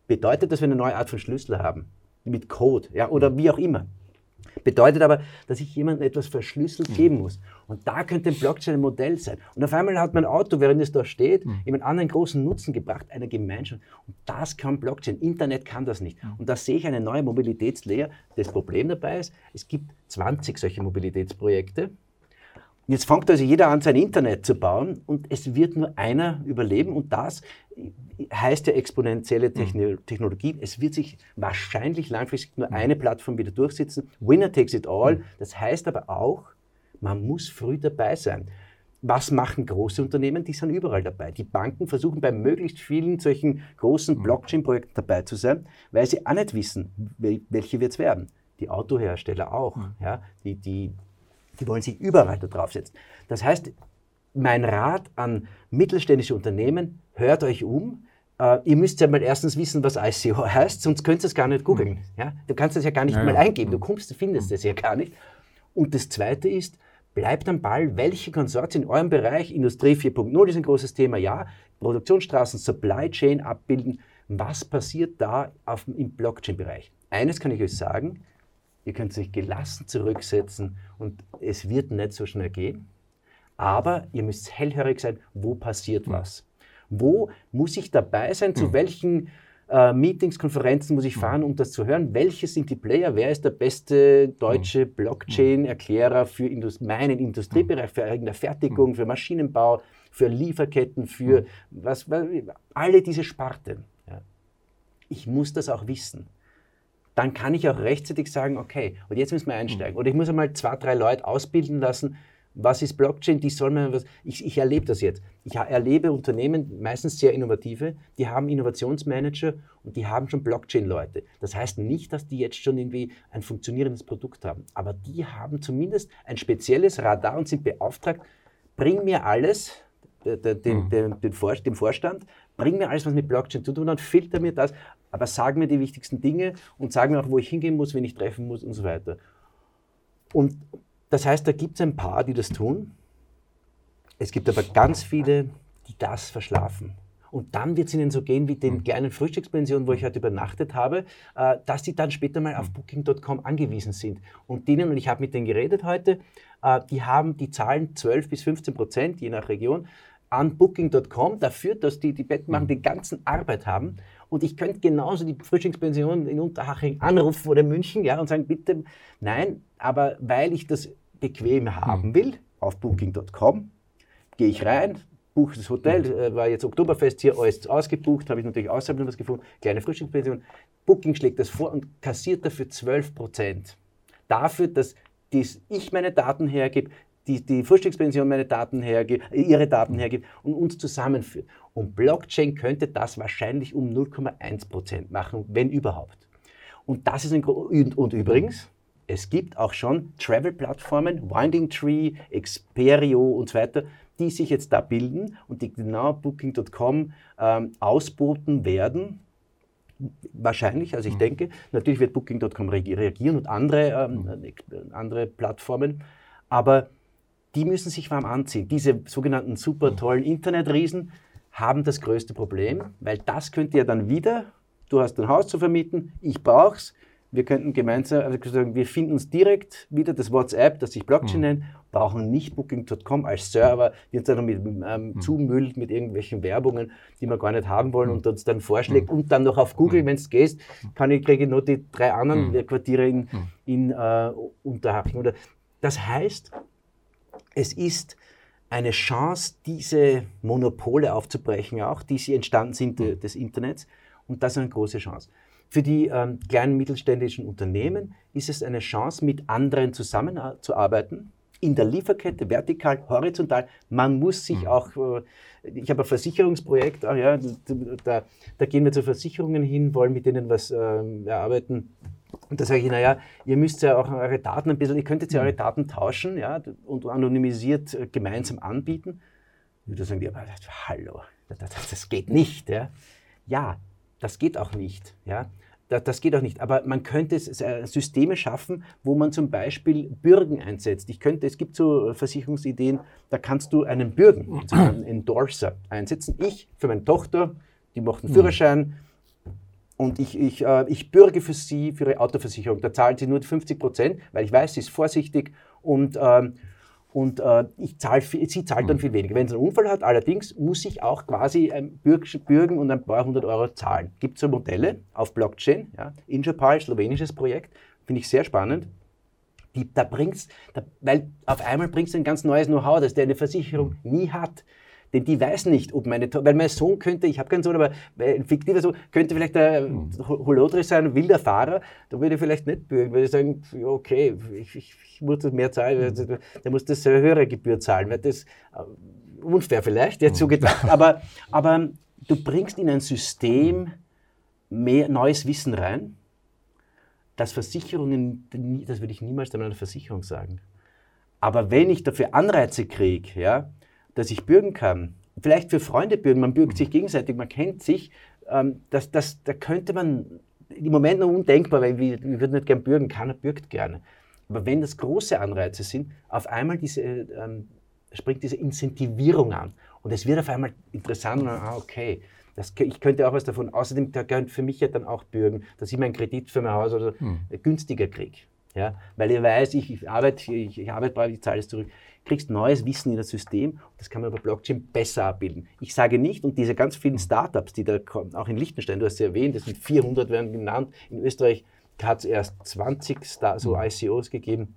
Bedeutet, dass wir eine neue Art von Schlüssel haben, mit Code ja, oder wie auch immer. Bedeutet aber, dass ich jemandem etwas verschlüsselt mhm. geben muss. Und da könnte ein Blockchain ein Modell sein. Und auf einmal hat mein Auto, während es da steht, mhm. jemand anderen großen Nutzen gebracht, einer Gemeinschaft. Und das kann Blockchain. Internet kann das nicht. Mhm. Und da sehe ich eine neue Mobilitätslayer. Das Problem dabei ist, es gibt 20 solche Mobilitätsprojekte. Jetzt fängt also jeder an, sein Internet zu bauen und es wird nur einer überleben und das heißt ja exponentielle mhm. Technologie. Es wird sich wahrscheinlich langfristig nur mhm. eine Plattform wieder durchsetzen. Winner takes it all. Mhm. Das heißt aber auch, man muss früh dabei sein. Was machen große Unternehmen? Die sind überall dabei. Die Banken versuchen bei möglichst vielen solchen großen Blockchain-Projekten dabei zu sein, weil sie auch nicht wissen, welche wird es werden. Die Autohersteller auch. Ja, die, die, die wollen sich überall da draufsetzen. Das heißt, mein Rat an mittelständische Unternehmen, hört euch um. Uh, ihr müsst ja mal erstens wissen, was ICO [laughs] heißt, sonst könnt ihr es gar nicht googeln. Mhm. Ja? Du kannst es ja gar nicht ja, mal ja. eingeben, du kommst, findest es ja gar nicht. Und das Zweite ist, bleibt am Ball, welche Konsortien in eurem Bereich, Industrie 4.0 ist ein großes Thema, ja, Produktionsstraßen, Supply Chain abbilden, was passiert da auf, im Blockchain-Bereich? Eines kann ich euch sagen, ihr könnt euch gelassen zurücksetzen und es wird nicht so schnell gehen. Aber ihr müsst hellhörig sein, wo passiert was. Wo muss ich dabei sein? Zu welchen äh, Meetings, Konferenzen muss ich fahren, um das zu hören? Welche sind die Player? Wer ist der beste deutsche Blockchain-Erklärer für Indust meinen Industriebereich, für irgendeine Fertigung, für Maschinenbau, für Lieferketten, für was, alle diese Sparten? Ich muss das auch wissen dann kann ich auch rechtzeitig sagen, okay, und jetzt müssen wir einsteigen. Oder ich muss einmal zwei, drei Leute ausbilden lassen, was ist Blockchain? Die soll man was. Ich, ich erlebe das jetzt. Ich erlebe Unternehmen, meistens sehr innovative, die haben Innovationsmanager und die haben schon Blockchain-Leute. Das heißt nicht, dass die jetzt schon irgendwie ein funktionierendes Produkt haben, aber die haben zumindest ein spezielles Radar und sind beauftragt, bring mir alles, den, den, mhm. den, den, Vor, den Vorstand, bring mir alles, was mit Blockchain zu tun hat, filter mir das, aber sag mir die wichtigsten Dinge und sag mir auch, wo ich hingehen muss, wen ich treffen muss und so weiter. Und das heißt, da gibt es ein paar, die das tun. Es gibt aber ganz viele, die das verschlafen. Und dann wird es ihnen so gehen wie den hm. kleinen Frühstückspensionen, wo ich heute übernachtet habe, äh, dass sie dann später mal auf hm. Booking.com angewiesen sind. Und denen, und ich habe mit denen geredet heute, äh, die haben die Zahlen 12 bis 15 Prozent, je nach Region, an Booking.com dafür, dass die, die Betten machen, hm. die ganzen Arbeit haben. Und ich könnte genauso die Frühstückspension in Unterhaching anrufen oder München ja, und sagen, bitte, nein, aber weil ich das bequem haben hm. will, auf booking.com, gehe ich rein, buche das Hotel, hm. äh, war jetzt Oktoberfest hier, alles ausgebucht, habe ich natürlich außerhalb noch was gefunden, kleine Frühstückspension. Booking schlägt das vor und kassiert dafür 12 Prozent. Dafür, dass dies ich meine Daten hergebe, die, die Frühstückspension meine Daten hergibt, ihre Daten hergibt und uns zusammenführt. Und Blockchain könnte das wahrscheinlich um 0,1 Prozent machen, wenn überhaupt. Und das ist ein und, und übrigens, es gibt auch schon Travel-Plattformen, Winding Tree, Experio und so weiter, die sich jetzt da bilden und die genau Booking.com ähm, ausboten werden. Wahrscheinlich, also ich mhm. denke, natürlich wird Booking.com reagieren und andere, ähm, mhm. andere Plattformen, aber die müssen sich warm anziehen. Diese sogenannten super mhm. tollen Internetriesen haben das größte Problem, weil das könnt ihr dann wieder, du hast ein Haus zu vermieten, ich brauche es, wir könnten gemeinsam, also sagen, wir finden uns direkt wieder das WhatsApp, das sich Blockchain mhm. nennt, brauchen nicht Booking.com als Server, die uns dann mit ähm, mhm. zumüllt mit irgendwelchen Werbungen, die wir gar nicht haben wollen mhm. und uns dann vorschlägt mhm. und dann noch auf Google, mhm. wenn es gehst, kann ich kriege nur die drei anderen. Quartiere in, in äh, Unterhaching. Oder das heißt, es ist eine Chance, diese Monopole aufzubrechen, auch die sie entstanden sind äh, des Internets. Und das ist eine große Chance. Für die ähm, kleinen mittelständischen Unternehmen ist es eine Chance, mit anderen zusammenzuarbeiten, in der Lieferkette, vertikal, horizontal. Man muss sich mhm. auch, äh, ich habe ein Versicherungsprojekt, ah ja, da, da, gehen wir zu Versicherungen hin, wollen mit denen was äh, erarbeiten. Und da sage ich, naja, ihr müsst ja auch eure Daten ein bisschen, ihr könntet ja eure mhm. Daten tauschen ja, und anonymisiert äh, gemeinsam anbieten. Und da sagen die, aber hallo, das, das geht nicht. Ja. ja, das geht auch nicht. Ja das geht auch nicht. Aber man könnte äh, Systeme schaffen, wo man zum Beispiel Bürgen einsetzt. Ich könnte, es gibt so Versicherungsideen, da kannst du einen Bürgen, also einen Endorser einsetzen. Ich für meine Tochter, die macht einen Führerschein und ich, ich, äh, ich bürge für sie für ihre Autoversicherung. Da zahlt sie nur 50 Prozent, weil ich weiß, sie ist vorsichtig und ähm, und äh, ich zahl, sie zahlt dann hm. viel weniger. Wenn sie einen Unfall hat, allerdings muss ich auch quasi ein Bürgen und ein paar hundert Euro zahlen. Gibt so Modelle auf Blockchain, ja. Injapal, slowenisches Projekt, finde ich sehr spannend. Die, da bringt's, da, weil auf einmal bringst du ein ganz neues Know-how, das der eine Versicherung nie hat. Denn die weiß nicht, ob meine Tochter, weil mein Sohn könnte, ich habe keinen Sohn, aber ein fiktiver Sohn, könnte vielleicht ein Holodri sein, ein wilder Fahrer, da würde ich vielleicht nicht bürgen, würde ich sagen, okay, ich, ich, ich muss das mehr zahlen, also, der muss das eine höhere Gebühr zahlen, weil das äh, unfair vielleicht, jetzt so gedacht, [laughs] aber, aber du bringst in ein System mehr neues Wissen rein, dass Versicherungen, das würde ich niemals einer Versicherung sagen. Aber wenn ich dafür Anreize kriege, ja, dass ich bürgen kann, vielleicht für Freunde bürgen, man bürgt sich gegenseitig, man kennt sich, ähm, das, das, da könnte man im Moment noch undenkbar, weil wir, wir würden nicht gern bürgen, keiner bürgt gerne. Aber wenn das große Anreize sind, auf einmal diese, ähm, springt diese Incentivierung an. Und es wird auf einmal interessant und ah, okay, das, ich könnte auch was davon. Außerdem, da gehört für mich ja dann auch bürgen, dass ich meinen Kredit für mein Haus oder hm. günstiger kriege. Ja? Weil ich weiß, ich, ich arbeite, ich, ich arbeite, ich zahle es zurück kriegst neues Wissen in das System das kann man über Blockchain besser abbilden. Ich sage nicht, und diese ganz vielen Startups, die da kommen, auch in Liechtenstein, du hast sie erwähnt, es sind 400 werden genannt, in Österreich hat es erst 20 Star so mhm. ICOs gegeben,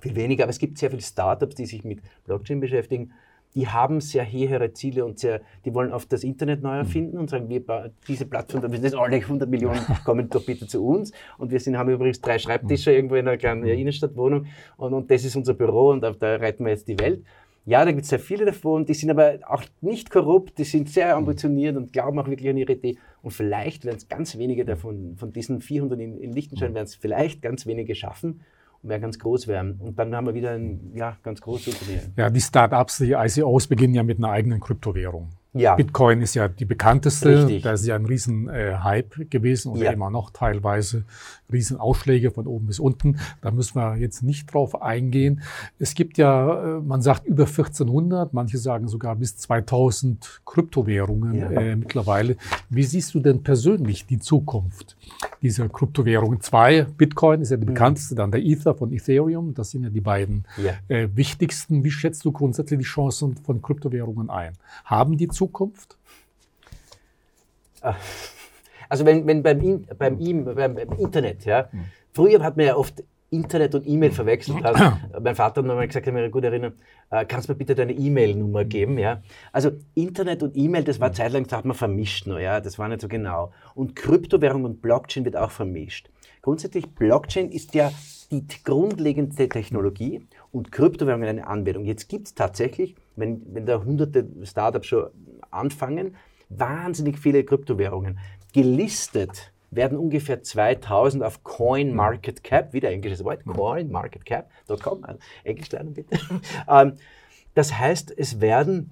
viel weniger, aber es gibt sehr viele Startups, die sich mit Blockchain beschäftigen die haben sehr hehre Ziele und sehr, die wollen oft das Internet neu erfinden und sagen, wir diese Plattform, wir sind jetzt alle 100 Millionen, [laughs] kommen doch bitte zu uns. Und wir sind, haben übrigens drei Schreibtische irgendwo in einer kleinen Innenstadtwohnung und, und das ist unser Büro und da retten wir jetzt die Welt. Ja, da gibt es sehr viele davon, die sind aber auch nicht korrupt, die sind sehr ambitioniert und glauben auch wirklich an ihre Idee. Und vielleicht werden es ganz wenige davon, von diesen 400 in, in Liechtenstein, werden es vielleicht ganz wenige schaffen und werden ganz groß werden. Und dann haben wir wieder ein ja, ganz großes Unternehmen. Ja, die Startups, die ICOs beginnen ja mit einer eigenen Kryptowährung. Ja. Bitcoin ist ja die bekannteste. Richtig. Da ist ja ein riesen äh, Hype gewesen oder ja. immer noch teilweise riesen Ausschläge von oben bis unten. Da müssen wir jetzt nicht drauf eingehen. Es gibt ja, äh, man sagt über 1400, manche sagen sogar bis 2000 Kryptowährungen ja. äh, mittlerweile. Wie siehst du denn persönlich die Zukunft dieser Kryptowährungen? Zwei, Bitcoin ist ja die mhm. bekannteste, dann der Ether von Ethereum. Das sind ja die beiden äh, wichtigsten. Wie schätzt du grundsätzlich die Chancen von Kryptowährungen ein? Haben die Zukunft? Ah, also wenn, wenn beim, beim, beim, beim Internet, ja, hm. früher hat man ja oft Internet und E-Mail verwechselt hat. mein Vater hat mir mal gesagt, ich kann mich gut erinnern, äh, kannst du mir bitte deine E-Mail-Nummer geben? Ja? Also Internet und E-Mail, das war zeitlang, da hat man vermischt nur, ja, das war nicht so genau. Und Kryptowährung und Blockchain wird auch vermischt. Grundsätzlich, Blockchain ist ja die grundlegende Technologie und Kryptowährung eine Anwendung. Jetzt gibt es tatsächlich, wenn, wenn da hunderte Startups schon anfangen, wahnsinnig viele Kryptowährungen. Gelistet werden ungefähr 2000 auf CoinMarketCap, wieder englisches Wort, CoinMarketCap.com, also Englisch lernen bitte. [laughs] Ähm, das heißt, es werden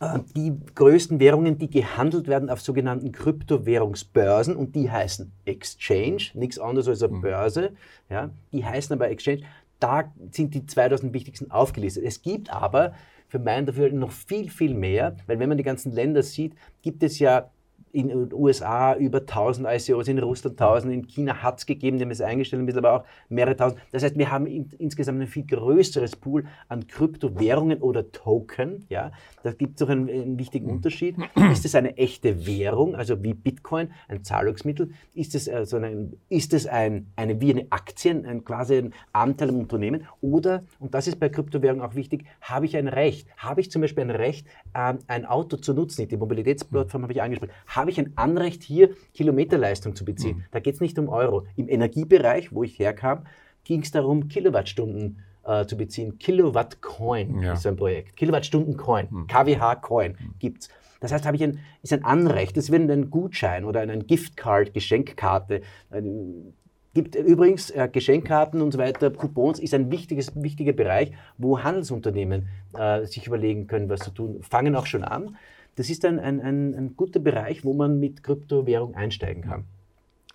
äh, die größten Währungen, die gehandelt werden auf sogenannten Kryptowährungsbörsen und die heißen Exchange, nichts anderes als eine mhm. Börse, ja, die heißen aber Exchange, da sind die 2000 wichtigsten aufgelistet. Es gibt aber für meinen Dafürhalten noch viel, viel mehr, weil wenn man die ganzen Länder sieht, gibt es ja in den USA über 1000 ICOs, in Russland 1000, in China hat es gegeben, die haben es eingestellt, ein aber auch mehrere tausend. Das heißt, wir haben in, insgesamt ein viel größeres Pool an Kryptowährungen oder Token. Ja? Da gibt es doch einen, einen, wichtigen mhm. Unterschied. Ist es eine echte Währung, also wie Bitcoin, ein Zahlungsmittel? Ist es, also ein, ist es ein, eine, wie eine Aktie, ein, quasi ein Anteil im Unternehmen? Oder, und das ist bei Kryptowährungen auch wichtig, habe ich ein Recht? Habe ich zum Beispiel ein Recht, ähm, ein Auto zu nutzen? Die Mobilitätsplattform habe ich angesprochen habe ich ein Anrecht, hier Kilometerleistung zu beziehen. Mhm. Da geht es nicht um Euro. Im Energiebereich, wo ich herkam, ging es darum, Kilowattstunden äh, zu beziehen. Kilowatt Coin ja. ist ein Projekt. Kilowattstunden Coin, mhm. KWH Coin mhm. gibt es. Das heißt, habe ich ein, ist ein Anrecht. Das wird ein Gutschein oder ein Giftcard, Geschenkkarte. Ein, gibt übrigens äh, Geschenkkarten und so weiter, Coupons ist ein wichtiges, wichtiger Bereich, wo Handelsunternehmen äh, sich überlegen können, was zu tun. Fangen auch schon an das ist ein, ein, ein, ein guter Bereich, wo man mit Kryptowährung einsteigen kann.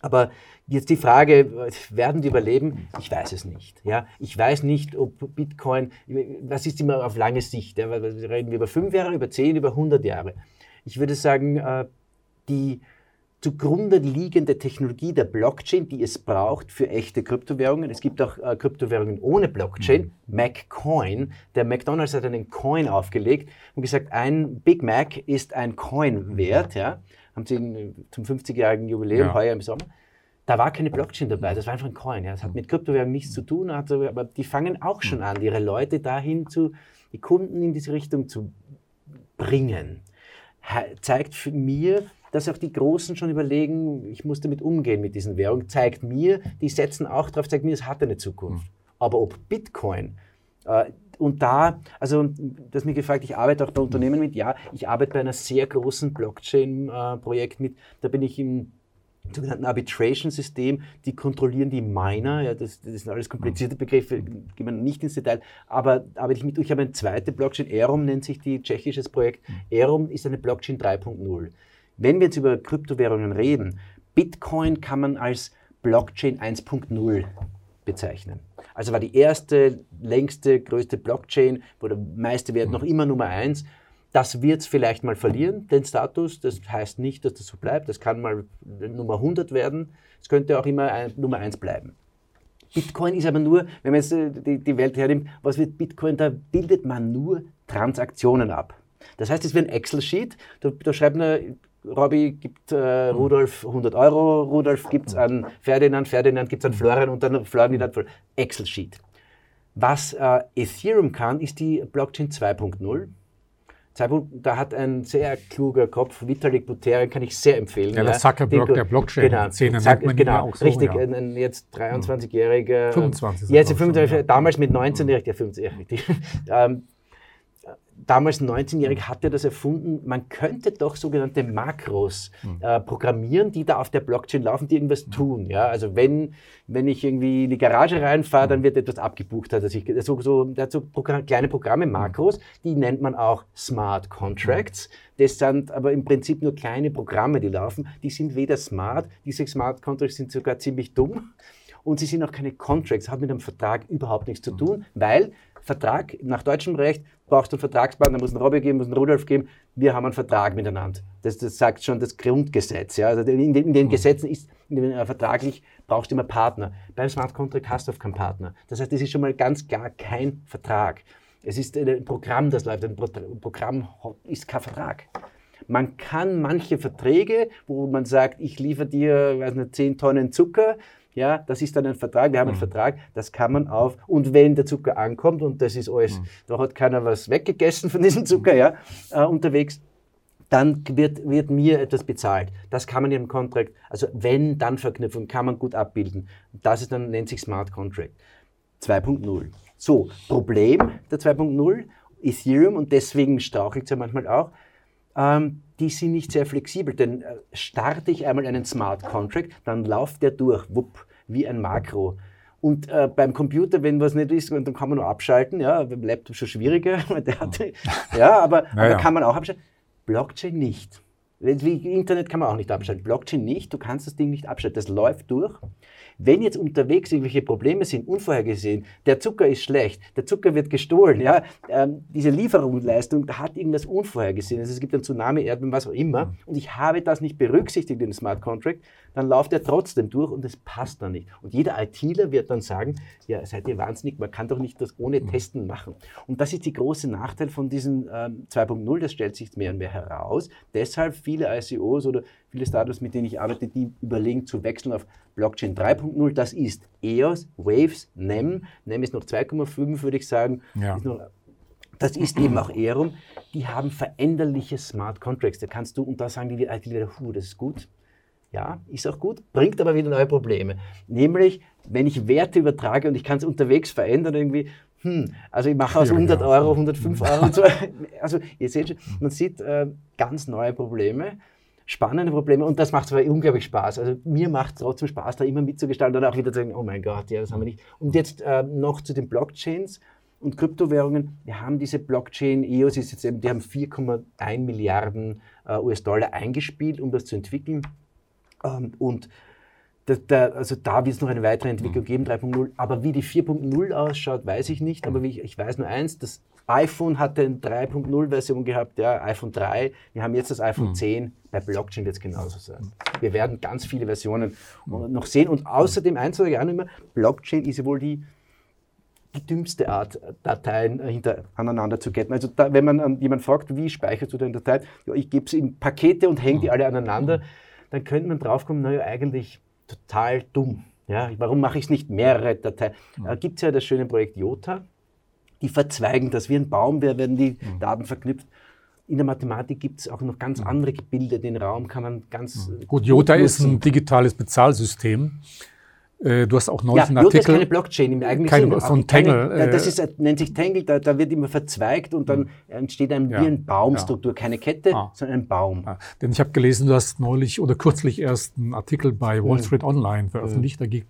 Aber jetzt die Frage, werden die überleben? Ich weiß es nicht. Ja? Ich weiß nicht, ob Bitcoin, was ist immer auf lange Sicht? Ja? Reden wir über fünf Jahre, über zehn, über 100 Jahre? Ich würde sagen, äh, die, zugrunde liegende Technologie der Blockchain, die es braucht für echte Kryptowährungen. Es gibt auch äh, Kryptowährungen ohne Blockchain, mhm. MacCoin. Der McDonald's hat einen Coin aufgelegt und gesagt, ein Big Mac ist ein Coin wert. Ja. Haben sie äh, zum 50-jährigen Jubiläum ja. heuer im Sommer. Da war keine Blockchain dabei, das war einfach ein Coin. Ja. Das hat mit Kryptowährungen nichts zu tun, aber die fangen auch schon an, ihre Leute dahin zu, die Kunden in diese Richtung zu bringen. Zeigt für mir, dass auch die Großen schon überlegen, ich muss damit umgehen mit diesen Währungen, zeigt mir, die setzen auch darauf, zeigt mir, es hat eine Zukunft. Mhm. Aber ob Bitcoin äh, und da, also du hast mich gefragt, ich arbeite auch bei Unternehmen mit, ja, ich arbeite bei einer sehr großen Blockchain-Projekt äh, mit, da bin ich im sogenannten Arbitration-System, die kontrollieren die Miner, ja, das, das sind alles komplizierte Begriffe, gehen wir nicht ins Detail, aber arbeite ich mit, ich habe eine zweite Blockchain, Erum nennt sich die, tschechisches Projekt, mhm. Erum ist eine Blockchain 3.0. Wenn wir jetzt über Kryptowährungen reden, Bitcoin kann man als Blockchain 1.0 bezeichnen. Also war die erste, längste, größte Blockchain, wo der meiste Wert noch immer Nummer 1. Das wird es vielleicht mal verlieren, den Status. Das heißt nicht, dass das so bleibt. Das kann mal Nummer 100 werden. Es könnte auch immer ein, Nummer 1 bleiben. Bitcoin ist aber nur, wenn man jetzt äh, die, die Welt hernimmt, was wird Bitcoin? Da bildet man nur Transaktionen ab. Das heißt, es wird ein Excel-Sheet, da, da schreibt man Robby gibt äh, Rudolf 100 Euro, Rudolf gibt es an Ferdinand, Ferdinand gibt es an Florian und dann Florian hat Excel-Sheet. Was äh, Ethereum kann, ist die Blockchain 2.0. Da hat ein sehr kluger Kopf, Vitalik Buterin, kann ich sehr empfehlen. Ja, der Zuckerberg der Blockchain-Szene genau, nennt man genau, auch so. Richtig, ja. ein, jetzt 23-jähriger. 25. Jetzt 25, damals mit 19-jährig, ja 50 [laughs] ähm, damals 19-jährig hat er das erfunden, man könnte doch sogenannte Makros hm. äh, programmieren, die da auf der Blockchain laufen, die irgendwas hm. tun. Ja? Also wenn, wenn ich irgendwie in die Garage reinfahre, dann wird etwas abgebucht. Also ich, so, so, der hat so Programm, kleine Programme, Makros, die nennt man auch Smart Contracts. Das sind aber im Prinzip nur kleine Programme, die laufen. Die sind weder smart, diese Smart Contracts sind sogar ziemlich dumm und sie sind auch keine Contracts, haben mit einem Vertrag überhaupt nichts zu tun, weil Vertrag nach deutschem Recht brauchst du einen Vertragspartner, muss einen Robby geben, muss einen Rudolf geben. Wir haben einen Vertrag miteinander. Das, das sagt schon das Grundgesetz. Ja? Also in, den, in den mhm. Gesetzen ist in den, äh, vertraglich brauchst du immer Partner. Beim Smart Contract hast du auf keinen Partner. Das heißt, das ist schon mal ganz klar kein Vertrag. Es ist ein Programm, das läuft. Ein Programm ist kein Vertrag. Man kann manche Verträge, wo man sagt, ich liefere dir weiß nicht, 10 Tonnen Zucker, ja, das ist dann ein Vertrag, wir haben einen mhm. Vertrag, das kann man auf, und wenn der Zucker ankommt, und das ist alles, mhm. da hat keiner was weggegessen von diesem Zucker, ja, äh, unterwegs, dann wird, wird mir etwas bezahlt. Das kann man im Contract, also wenn, dann Verknüpfung, kann man gut abbilden. Das ist dann, nennt sich Smart Contract 2.0. So, Problem der 2.0, Ethereum, und deswegen strauchelt es ja manchmal auch, ähm, die sind nicht sehr flexibel, denn äh, starte ich einmal einen Smart Contract, dann läuft der durch, wupp, wie ein Makro. Und äh, beim Computer, wenn was nicht ist, dann kann man nur abschalten. Ja, beim Laptop schon schwieriger. [laughs] Der hat, ja, aber, naja. aber kann man auch abschalten. Blockchain nicht. Internet kann man auch nicht abschalten. Blockchain nicht, du kannst das Ding nicht abschalten. Das läuft durch. Wenn jetzt unterwegs irgendwelche Probleme sind, unvorhergesehen, der Zucker ist schlecht, der Zucker wird gestohlen, ja, ähm, diese Lieferungsleistung, da hat irgendwas unvorhergesehen. Also es gibt ein Tsunami, Erdbeben, was auch immer, und ich habe das nicht berücksichtigt in dem Smart Contract, dann läuft er trotzdem durch und es passt dann nicht. Und jeder ITler wird dann sagen, ja, seid ihr wahnsinnig, man kann doch nicht das ohne mhm. Testen machen. Und das ist die große Nachteil von diesen ähm, 2.0, das stellt sich mehr und mehr heraus. Deshalb viele ICOs oder viele Startups, mit denen ich arbeite, die überlegen zu wechseln auf Blockchain 3.0. Das ist EOS, Waves, NEM. NEM ist noch 2,5, würde ich sagen. Ja. Ist noch, das ist eben auch Erum. Die haben veränderliche Smart Contracts. Da kannst du, und da sagen die wieder, hu, das ist gut. Ja, ist auch gut, bringt aber wieder neue Probleme. Nämlich, wenn ich Werte übertrage und ich kann es unterwegs verändern, irgendwie, hm, also ich mache aus 100 Euro 105 Euro und so. [laughs] Also ihr seht schon, man sieht äh, ganz neue Probleme spannende Probleme und das macht zwar unglaublich Spaß. Also mir macht es trotzdem Spaß, da immer mitzugestalten und auch wieder zu sagen, oh mein Gott, ja, das haben wir nicht. Und jetzt äh, noch zu den Blockchains und Kryptowährungen. Wir haben diese Blockchain, EOS ist jetzt eben, die haben 4,1 Milliarden äh, US-Dollar eingespielt, um das zu entwickeln. Ähm, und da, da, also da wird es noch eine weitere Entwicklung mhm. geben, 3.0. Aber wie die 4.0 ausschaut, weiß ich nicht. Aber ich, ich weiß nur eins, das iPhone hatte eine 3.0-Version gehabt, ja, iPhone 3. Wir haben jetzt das iPhone mhm. 10. Bei Blockchain wird es genauso sein. Wir werden ganz viele Versionen mhm. noch sehen. Und außerdem, eins sage ich auch immer, Blockchain ist ja wohl die, die dümmste Art, Dateien hintereinander zu ketten. Also da, wenn man jemand fragt, wie speicherst du deine Datei, ja, ich gebe sie in Pakete und hänge die mhm. alle aneinander, dann könnte man draufkommen, naja, eigentlich total dumm. Ja, warum mache ich es nicht mehrere Dateien? Da äh, gibt es ja das schöne Projekt Jota, die verzweigen das wie ein Baum, werden die mhm. Daten verknüpft. In der Mathematik gibt es auch noch ganz mhm. andere Gebilde. Den Raum kann man ganz. Mhm. Gut, Jota ist ein digitales Bezahlsystem. Äh, du hast auch neulich ja, einen Artikel. Ja, keine Blockchain im eigentlichen keine, Sinn. Von Tangle. Keine, das ist, nennt sich Tangle, da, da, wird immer verzweigt und dann mhm. entsteht ein, ja, wie eine Baumstruktur. Ja. Keine Kette, ah. sondern ein Baum. Ah. Denn ich habe gelesen, du hast neulich oder kürzlich erst einen Artikel bei Wall mhm. Street Online veröffentlicht. Da geht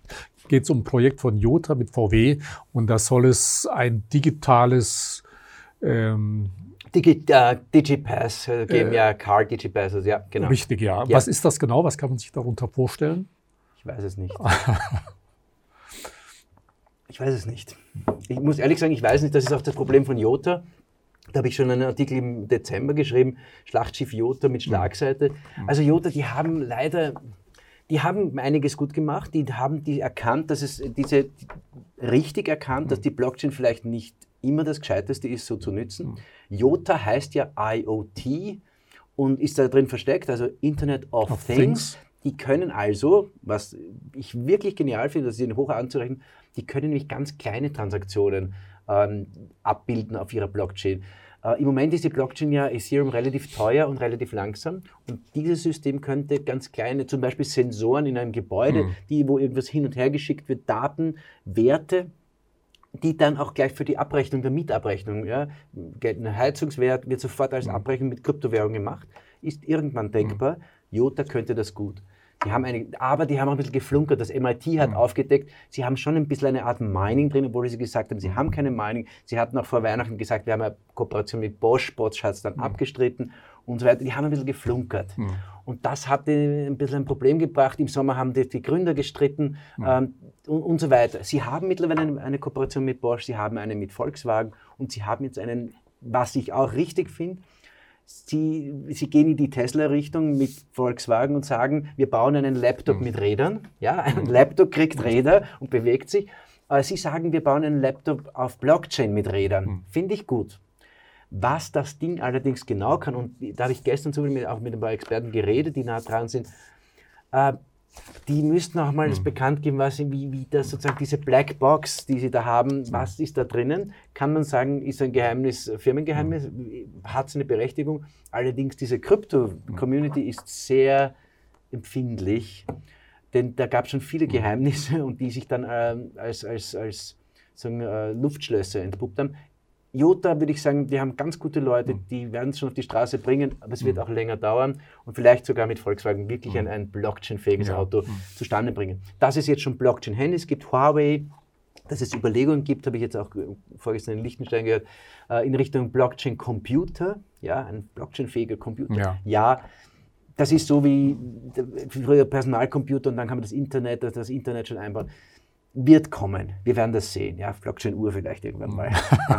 es um ein Projekt von Jota mit VW und da soll es ein digitales ähm, Digi, uh, Digipass äh, geben, äh, ja, Car Digipasses, ja, genau. Richtig, ja. ja. Was ist das genau? Was kann man sich darunter vorstellen? Ich weiß es nicht. [laughs] ich weiß es nicht. Ich muss ehrlich sagen, ich weiß nicht, das ist auch das Problem von Jota. Da habe ich schon einen Artikel im Dezember geschrieben, Schlachtschiff Jota mit Schlagseite. Also Jota, die haben leider, die haben einiges gut gemacht, die haben die erkannt, dass es diese richtig erkannt, dass die Blockchain vielleicht nicht immer das Gescheiteste ist, so zu nützen. Jota heißt ja IoT und ist da drin versteckt, also Internet of, of Things. Things. Die können also, was ich wirklich genial finde, das ist ihnen hoch anzurechnen, die können nämlich ganz kleine Transaktionen ähm, abbilden auf ihrer Blockchain. Äh, Im Moment ist die Blockchain ja Ethereum relativ teuer und relativ langsam. Und dieses System könnte ganz kleine, zum Beispiel Sensoren in einem Gebäude, mhm. die, wo irgendwas hin und her geschickt wird, Daten, Werte, die dann auch gleich für die Abrechnung der Mietabrechnung, ja, ein Heizungswert wird sofort als mhm. Abrechnung mit Kryptowährung gemacht, ist irgendwann denkbar. Mhm. Jota könnte das gut. Die haben eine, aber die haben auch ein bisschen geflunkert. Das MIT hat mhm. aufgedeckt, sie haben schon ein bisschen eine Art Mining drin, obwohl sie gesagt haben, sie haben keine Mining. Sie hatten auch vor Weihnachten gesagt, wir haben eine Kooperation mit Bosch, Bosch hat es dann mhm. abgestritten und so weiter. Die haben ein bisschen geflunkert. Mhm. Und das hat ein bisschen ein Problem gebracht. Im Sommer haben die, die Gründer gestritten ähm, und, und, so weiter. Sie haben mittlerweile eine, eine Kooperation mit Bosch, sie haben eine mit Volkswagen und sie haben jetzt einen, was ich auch richtig finde, Sie, Sie gehen in die Tesla-Richtung mit Volkswagen und sagen, wir bauen einen Laptop mhm. mit Rädern. Ja, ein mhm. Laptop kriegt Räder und bewegt sich. Sie sagen, wir bauen einen Laptop auf Blockchain mit Rädern. Mhm. Finde ich gut. Was das Ding allerdings genau kann, und da habe ich gestern auch mit ein paar Experten geredet, die nah dran sind, äh, die müssten auch mal mhm. das bekannt geben, was, wie, wie das sozusagen diese Blackbox, die sie da haben, mhm. was ist da drinnen? Kann man sagen, ist ein Geheimnis, Firmengeheimnis? Mhm. Hat es eine Berechtigung? Allerdings diese Krypto-Community ist sehr empfindlich, denn da gab es schon viele. Geheimnisse [laughs] und die sich dann äh, als, als, als sagen, äh, Luftschlösser entpuppt haben. Jota würde ich sagen, die haben ganz gute Leute, mhm. die werden es schon auf die Straße bringen, aber es wird mhm. auch länger dauern und vielleicht sogar mit Volkswagen wirklich mhm. ein, ein Blockchain-fähiges ja. Auto zustande bringen. Das ist jetzt schon Blockchain-Handy. Es gibt Huawei, dass es Überlegungen gibt, habe ich jetzt auch vorgestern in Liechtenstein gehört, äh, in Richtung Blockchain-Computer, ja, ein Blockchain-fähiger Computer. Ja. ja. das ist so wie früher Personalcomputer und dann kann man das Internet, das Internet schon einbauen. Wird kommen. Wir werden das sehen. Ja, Blockchain-Uhr vielleicht irgendwann mal.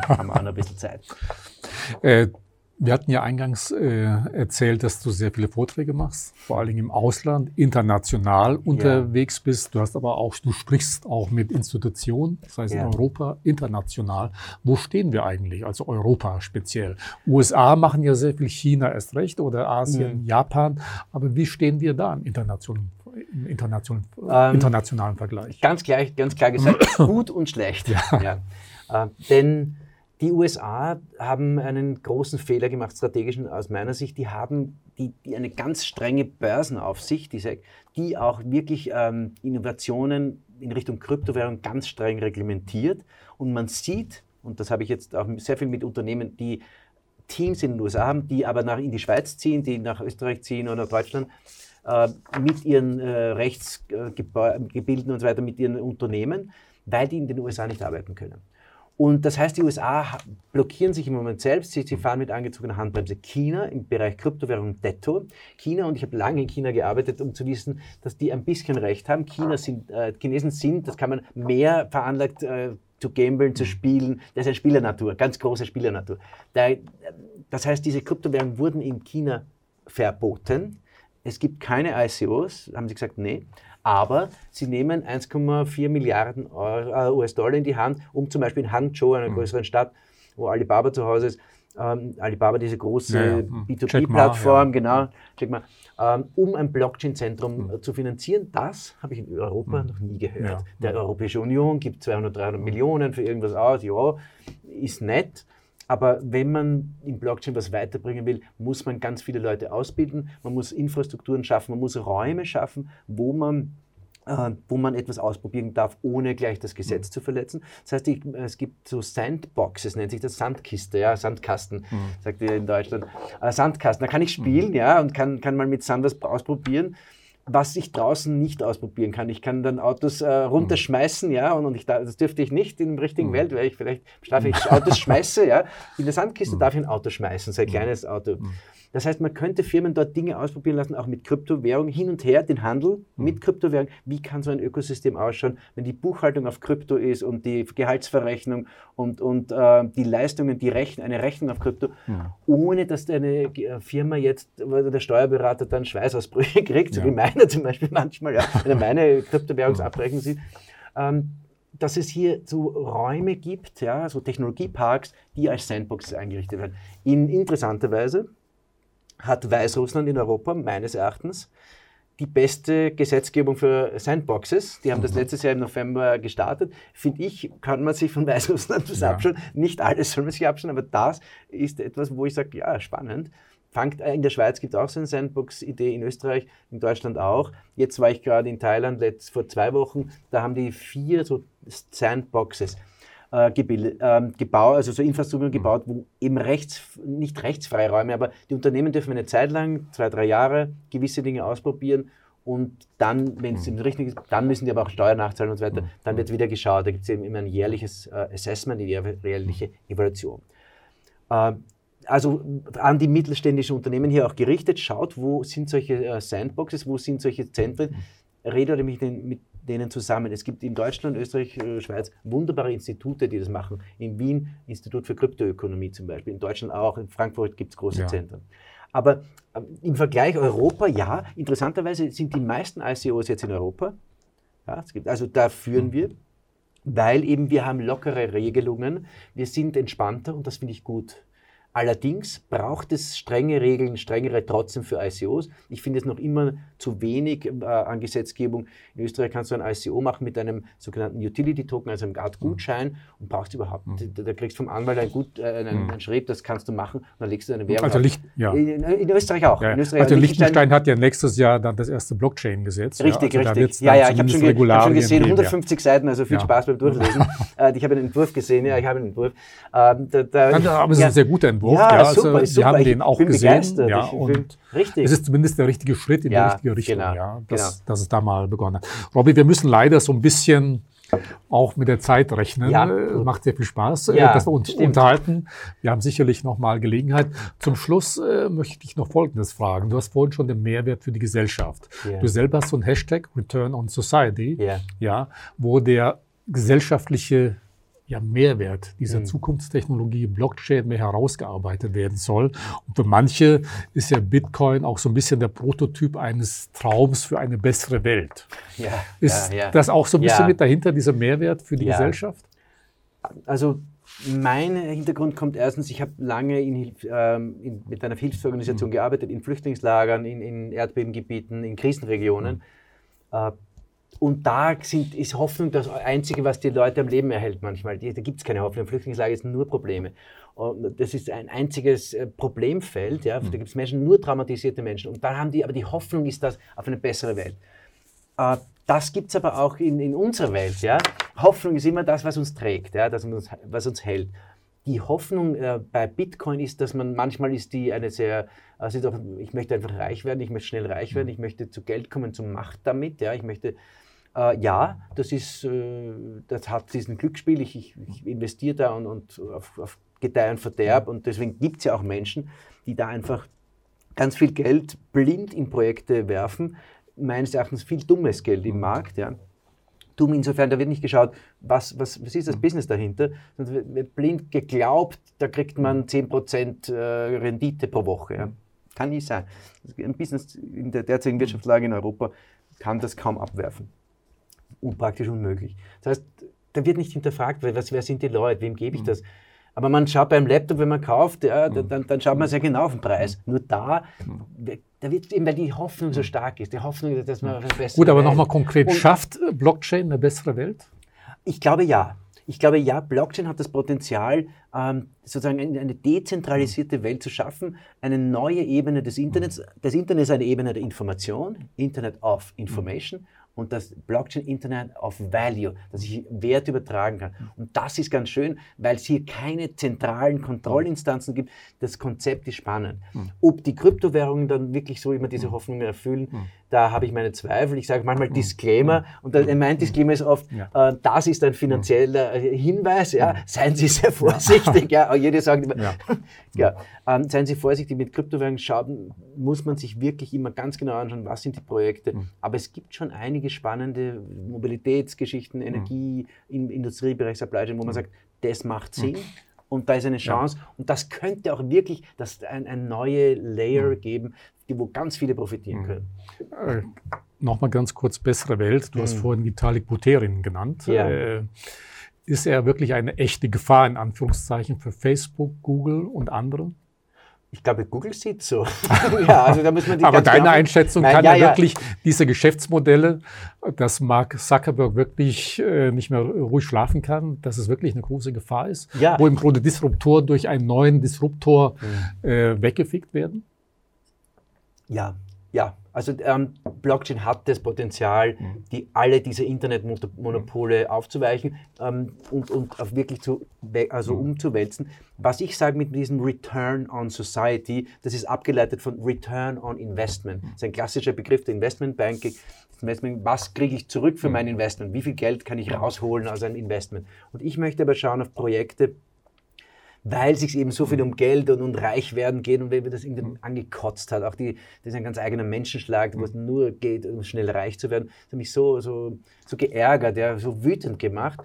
haben wir auch noch ein bisschen Zeit. Äh, wir hatten ja eingangs äh, erzählt, dass du sehr viele Vorträge machst, vor allen Dingen im Ausland, international unterwegs ja. bist. Du hast aber auch, du sprichst auch mit Institutionen, das heißt ja. in Europa, international. Wo stehen wir eigentlich, also Europa speziell? USA machen ja sehr viel, China erst recht oder Asien, mhm. Japan. Aber wie stehen wir da im internationalen, im internationalen, ähm, internationalen Vergleich? Ganz klar, ganz klar gesagt, [clears throat] gut und schlecht. Ja. ja. Äh, denn die USA haben einen großen Fehler gemacht, strategischen aus meiner Sicht. Die haben die, die eine ganz strenge Börsenaufsicht, die, die auch wirklich ähm, Innovationen in Richtung Kryptowährung ganz streng reglementiert. Und man sieht, und das habe ich jetzt auch sehr viel mit Unternehmen, die Teams in den USA haben, die aber nach in die Schweiz ziehen, die nach Österreich ziehen oder nach Deutschland, mit ihren äh, Rechtsgebilden und so weiter, mit ihren Unternehmen, weil die in den USA nicht arbeiten können. Und das heißt, die USA blockieren sich im Moment selbst. Sie, sie fahren mit angezogener Handbremse. China im Bereich Kryptowährung Detto. China, und ich habe lange in China gearbeitet, um zu wissen, dass die ein bisschen recht haben. China sind, äh, Chinesen sind, das kann man mehr veranlagt, äh, zu gamblen, zu spielen. Das ist eine Spielernatur, ganz große Spielernatur. Da, das heißt, diese Kryptowährungen wurden in China verboten. Es gibt keine ICOs, haben sie gesagt, nee aber sie nehmen 1,4 Milliarden äh, US-Dollar in die Hand, um zum Beispiel in Hangzhou, einer mhm. größeren Stadt, wo Alibaba zu Hause ist, ähm, Alibaba, diese große ja, ja. B2B-Plattform, ja. genau, check mal, ähm, um ein Blockchain-Zentrum mhm. zu finanzieren. Das habe ich in Europa mhm. noch nie gehört. Der Europäische Union gibt 200, 300 Millionen für irgendwas aus, ja, ist nett. Aber wenn man im Blockchain was weiterbringen will, muss man ganz viele Leute ausbilden, man muss Infrastrukturen schaffen, man muss Räume schaffen, wo man äh, wo man etwas ausprobieren darf, ohne gleich das Gesetz mhm. zu verletzen. Das heißt, ich, es gibt so Sandboxes, nennt sich das Sandkiste, ja, Sandkasten, mhm. sagt ihr in Deutschland. Äh, Sandkasten, da kann ich spielen, mhm. ja, und kann, kann mal mit Sand was ausprobieren was ich draußen nicht ausprobieren kann. Ich kann dann Autos äh, runterschmeißen, ja, und, und ich, das dürfte ich nicht in der richtigen mhm. Welt, weil ich vielleicht strafe ich Autos schmeiße, ja. In der Sandkiste mhm. darf ich ein Auto schmeißen, so ein mhm. kleines Auto. Mhm. Das heißt, man könnte Firmen dort Dinge ausprobieren lassen, auch mit Kryptowährung, hin und her, den Handel mhm. mit Kryptowährung. Wie kann so ein Ökosystem ausschauen, wenn die Buchhaltung auf Krypto ist und die Gehaltsverrechnung und, und äh, die Leistungen, die Rechn eine Rechnung auf Krypto, ja. ohne dass eine Firma jetzt, oder der Steuerberater dann Schweißausbrüche [laughs] kriegt, so ja. wie meine zum Beispiel manchmal, ja, wenn er meine [laughs] Kryptowährungsabrechnung sieht. Ähm, dass es hier so Räume gibt, ja, so Technologieparks, die als Sandboxes eingerichtet werden. In interessanter Weise hat Weißrussland in Europa meines Erachtens die beste Gesetzgebung für Sandboxes. Die haben das mhm. letztes Jahr im November gestartet. Finde ich, kann man sich von Weißrussland was ja. abschauen. Nicht alles soll man sich abschauen, aber das ist etwas, wo ich sage, ja, spannend. Fangt, äh, in der Schweiz gibt es auch so eine Sandbox-Idee, in Österreich, in Deutschland auch. Jetzt war ich gerade in Thailand letzt, vor zwei Wochen, da haben die vier so Sandboxes äh, gebildet, äh, gebaut, also so Infrastrukturen gebaut, wo eben rechts, nicht Rechtsfreiräume, aber die Unternehmen dürfen eine Zeit lang, zwei, drei Jahre, gewisse Dinge ausprobieren und dann, wenn es mhm. richtig ist, dann müssen die aber auch Steuern nachzahlen und so weiter. Mhm. Dann wird wieder geschaut. Da gibt es eben immer ein jährliches äh, Assessment, eine jährliche Evaluation. Äh, also an die mittelständischen Unternehmen hier auch gerichtet, schaut, wo sind solche äh, Sandboxes, wo sind solche Zentren, mhm. redet mit den, mit denen zusammen. Es gibt in Deutschland, Österreich, äh, Schweiz wunderbare Institute, die das machen. In Wien Institut für Kryptoökonomie zum Beispiel, in Deutschland auch, in Frankfurt gibt es große ja. Zentren. Aber äh, im Vergleich Europa, ja, interessanterweise sind die meisten ICOs jetzt in Europa. Ja, gibt, also da führen hm. wir, weil eben wir haben lockere Regelungen, wir sind entspannter und das finde ich gut. Allerdings braucht es strenge Regeln, strengere trotzdem für ICOs. Ich finde es noch immer zu wenig äh, an Gesetzgebung. In Österreich kannst du ein ICO machen mit einem sogenannten Utility-Token, also einem Art Gutschein und brauchst überhaupt, mhm. da, da, kriegst du vom Anwalt ein, Gut, äh, einen, mhm. einen Schrieb, das kannst du machen und dann legst du eine Währung also Licht, ja. in, in, Österreich auch. Ja. In Österreich also Liechtenstein hat ja nächstes Jahr dann das erste Blockchain-Gesetz. Richtig, ja, also richtig. Ja, ja, ich habe schon, hab schon, gesehen, 150 Seiten, also viel Spaß beim Durchlesen. [laughs] Äh, ich habe einen Entwurf gesehen, ja, ich habe einen Entwurf. Ähm, da, da, aber es ist ein sehr guter Entwurf. Ja, ja also super, super. haben den auch gesehen. Ja, und richtig. Es ist zumindest der richtige Schritt in ja, die richtige Richtung, genau, ja, dass, genau. dass es da mal begonnen hat. Robby, wir müssen leider so ein bisschen auch mit der Zeit rechnen. Ja, macht sehr viel Spaß, äh, Ja, dass wir uns stimmt. unterhalten. Wir haben sicherlich noch mal Gelegenheit. Zum Schluss äh, möchte ich noch Folgendes fragen. Du hast vorhin schon den Mehrwert für die Gesellschaft. Ja. Du selber hast so einen Hashtag Return on Society, Ja. ja, wo der gesellschaftliche ja, Mehrwert dieser Mhm. Zukunftstechnologie Blockchain mehr herausgearbeitet werden soll. Und für manche ist ja Bitcoin auch so ein bisschen der Prototyp eines Traums für eine bessere Welt. Ja, Ist ja, ja. das auch so ein bisschen Ja. mit dahinter, dieser Mehrwert für die. Gesellschaft? Also mein Hintergrund kommt erstens, ich habe lange in, ähm, in, mit einer Mhm. Hilfsorganisation gearbeitet, in Flüchtlingslagern, in, in Erdbebengebieten, in Krisenregionen. Mhm. Und da sind, ist Hoffnung das Einzige, was die Leute am Leben erhält manchmal. Die, da gibt es keine Hoffnung. Im Flüchtlingslager sind nur Probleme. Und das ist ein einziges äh, Problemfeld. Ja? Mhm. Da gibt es Menschen, nur traumatisierte Menschen. Und da haben die, aber die Hoffnung ist das auf eine bessere Welt. Äh, das gibt es aber auch in, in unserer Welt. Ja? Hoffnung ist immer das, was uns trägt, ja? das, uns, was uns hält. Die Hoffnung äh, bei Bitcoin ist, dass man manchmal ist die eine sehr, also ich möchte einfach reich werden, ich möchte schnell reich werden, ich möchte zu Geld kommen, zu Macht damit, ja, ich möchte, äh, ja, das ist, äh, das hat diesen Glücksspiel, ich, ich, ich investiere da und, und auf, auf Gedeih und Verderb und deswegen gibt es ja auch Menschen, die da einfach ganz viel Geld blind in Projekte werfen, meines Erachtens viel dummes Geld im Markt, ja. Dumm insofern, da wird nicht geschaut, was, was, was ist das Business dahinter, sondern wird blind geglaubt, da kriegt man 10% äh, Rendite pro Woche. Ja. Kann nicht sein. Ein Business in der derzeitigen Wirtschaftslage in Europa kann das kaum abwerfen. Unpraktisch unmöglich. Das heißt, da wird nicht hinterfragt, was, wer sind die Leute, wem gebe ich das? Aber man schaut beim Laptop, wenn man kauft, ja, da- dann, dann schaut man sehr genau auf den Preis. Nur da, da wird eben, weil die Hoffnung so stark ist, die Hoffnung, dass man eine bessere Gut, aber nochmal konkret, Und- schafft Blockchain eine bessere Welt? ich glaube ja. Ich glaube ja, Blockchain hat das Potenzial, ähm, sozusagen eine, eine dezentralisierte Welt zu schaffen, eine neue Ebene des Internets. Das Internet ist eine Ebene der Information, Internet of Information und das Blockchain Internet of Value, dass ich Wert übertragen kann. Und das ist ganz schön, weil es hier keine zentralen Kontrollinstanzen gibt. Das Konzept ist spannend. Ob die Kryptowährungen dann wirklich so immer diese Hoffnungen erfüllen, da habe ich meine Zweifel. Ich sage manchmal Disclaimer. Und da- mein Disclaimer ist oft, Ja. äh, das ist ein finanzieller Hinweis, ja, seien Sie sehr vorsichtig, [laughs] ja, jeder sagt immer, Ja. [laughs] ja. ähm, seien Sie vorsichtig mit Kryptowährungen, schauen, muss man sich wirklich immer ganz genau anschauen, was sind die Projekte, aber es gibt schon einige spannende Mobilitätsgeschichten, Energie, im Industriebereich, Supply Chain, wo man sagt, das macht Sinn. Und da ist eine Chance. Und das könnte auch wirklich das ein, ein neue Layer geben, die, wo ganz viele profitieren können. Äh, Nochmal ganz kurz, bessere Welt. Du hast vorhin Vitalik Buterin genannt. Mhm. Ja. Äh, ist er wirklich eine echte Gefahr, in Anführungszeichen, für Facebook, Google und andere? Ich glaube, Google sieht so. [laughs] ja, also da muss man die Aber deine genau- Einschätzung Nein, kann ja, ja, wirklich diese Geschäftsmodelle, dass Mark Zuckerberg wirklich äh, nicht mehr ruhig schlafen kann, dass es wirklich eine große Gefahr ist, Ja. Mhm. wo im Grunde Disruptor durch einen neuen Disruptor äh, weggefickt werden? Ja, ja. Also ähm, Blockchain hat das Potenzial, Mhm. die alle diese Internetmonopole aufzuweichen ähm, und, und auf wirklich zu, also Mhm. umzuwälzen. Was ich sage mit diesem Return on Society, das ist abgeleitet von Return on Investment. Mhm. Das ist ein klassischer Begriff der Investmentbanking. Investment, was kriege ich zurück Mhm. für mein Investment? Wie viel Geld kann ich rausholen aus einem Investment? Und ich möchte aber schauen auf Projekte, weil es sich eben so viel um Geld und, und reich werden geht und wenn man das irgendwie angekotzt hat. Auch die, das ist ein ganz eigener Menschenschlag, wo es nur geht, um schnell reich zu werden. Das hat mich so, so, so geärgert, ja, so wütend gemacht.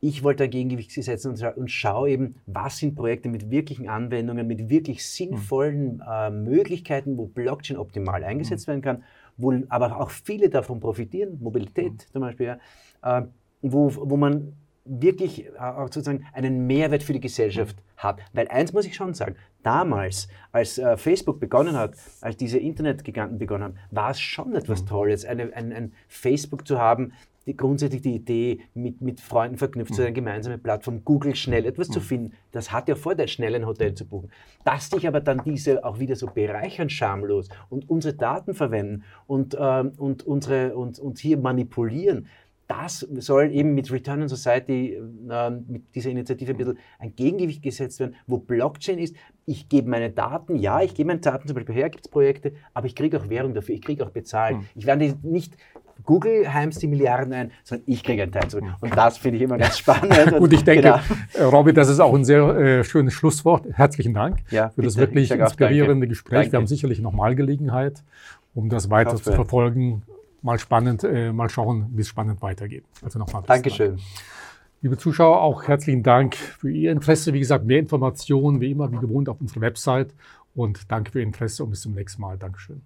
Ich wollte ein Gegengewicht setzen und, und schaue eben, was sind Projekte mit wirklichen Anwendungen, mit wirklich sinnvollen äh, Möglichkeiten, wo Blockchain optimal eingesetzt werden kann, wo aber auch viele davon profitieren, Mobilität zum Beispiel, ja, äh, wo, wo man wirklich äh, auch sozusagen einen Mehrwert für die Gesellschaft hat. Weil eins muss ich schon sagen, damals, als äh, Facebook begonnen hat, als diese Internetgiganten begonnen haben, war es schon etwas Tolles, eine, ein, ein Facebook zu haben, die, grundsätzlich die Idee, mit, mit Freunden verknüpft zu einer gemeinsamen Plattform, Google schnell etwas zu finden. Das hat ja vor, schnell ein Hotel zu buchen. Dass sich aber dann diese auch wieder so bereichern, schamlos und unsere Daten verwenden und, ähm, und unsere, und, uns hier manipulieren, das soll eben mit Return on Society, äh, mit dieser Initiative ein bisschen ein Gegengewicht gesetzt werden, wo Blockchain ist, ich gebe meine Daten, ja, ich gebe meine Daten zum Beispiel her, gibt es Projekte, aber ich kriege auch Währung dafür, ich kriege auch bezahlt. Ich werde nicht Google heimst die Milliarden ein, sondern ich kriege einen Teil zurück. Und das finde ich immer ganz spannend. [laughs] Und, ich denke, genau. Äh, Robby, das ist auch ein sehr äh, schönes Schlusswort. Herzlichen Dank ja, für das wirklich inspirierende Gespräch. Danke. Wir haben sicherlich nochmal Gelegenheit, um das weiter zu verfolgen. Mal spannend, äh, mal schauen, wie es spannend weitergeht. Also nochmal. Dankeschön. Dank. Liebe Zuschauer, auch herzlichen Dank für Ihr Interesse. Wie gesagt, mehr Informationen wie immer, wie gewohnt, auf unserer Website. Und danke für Ihr Interesse und bis zum nächsten Mal. Dankeschön.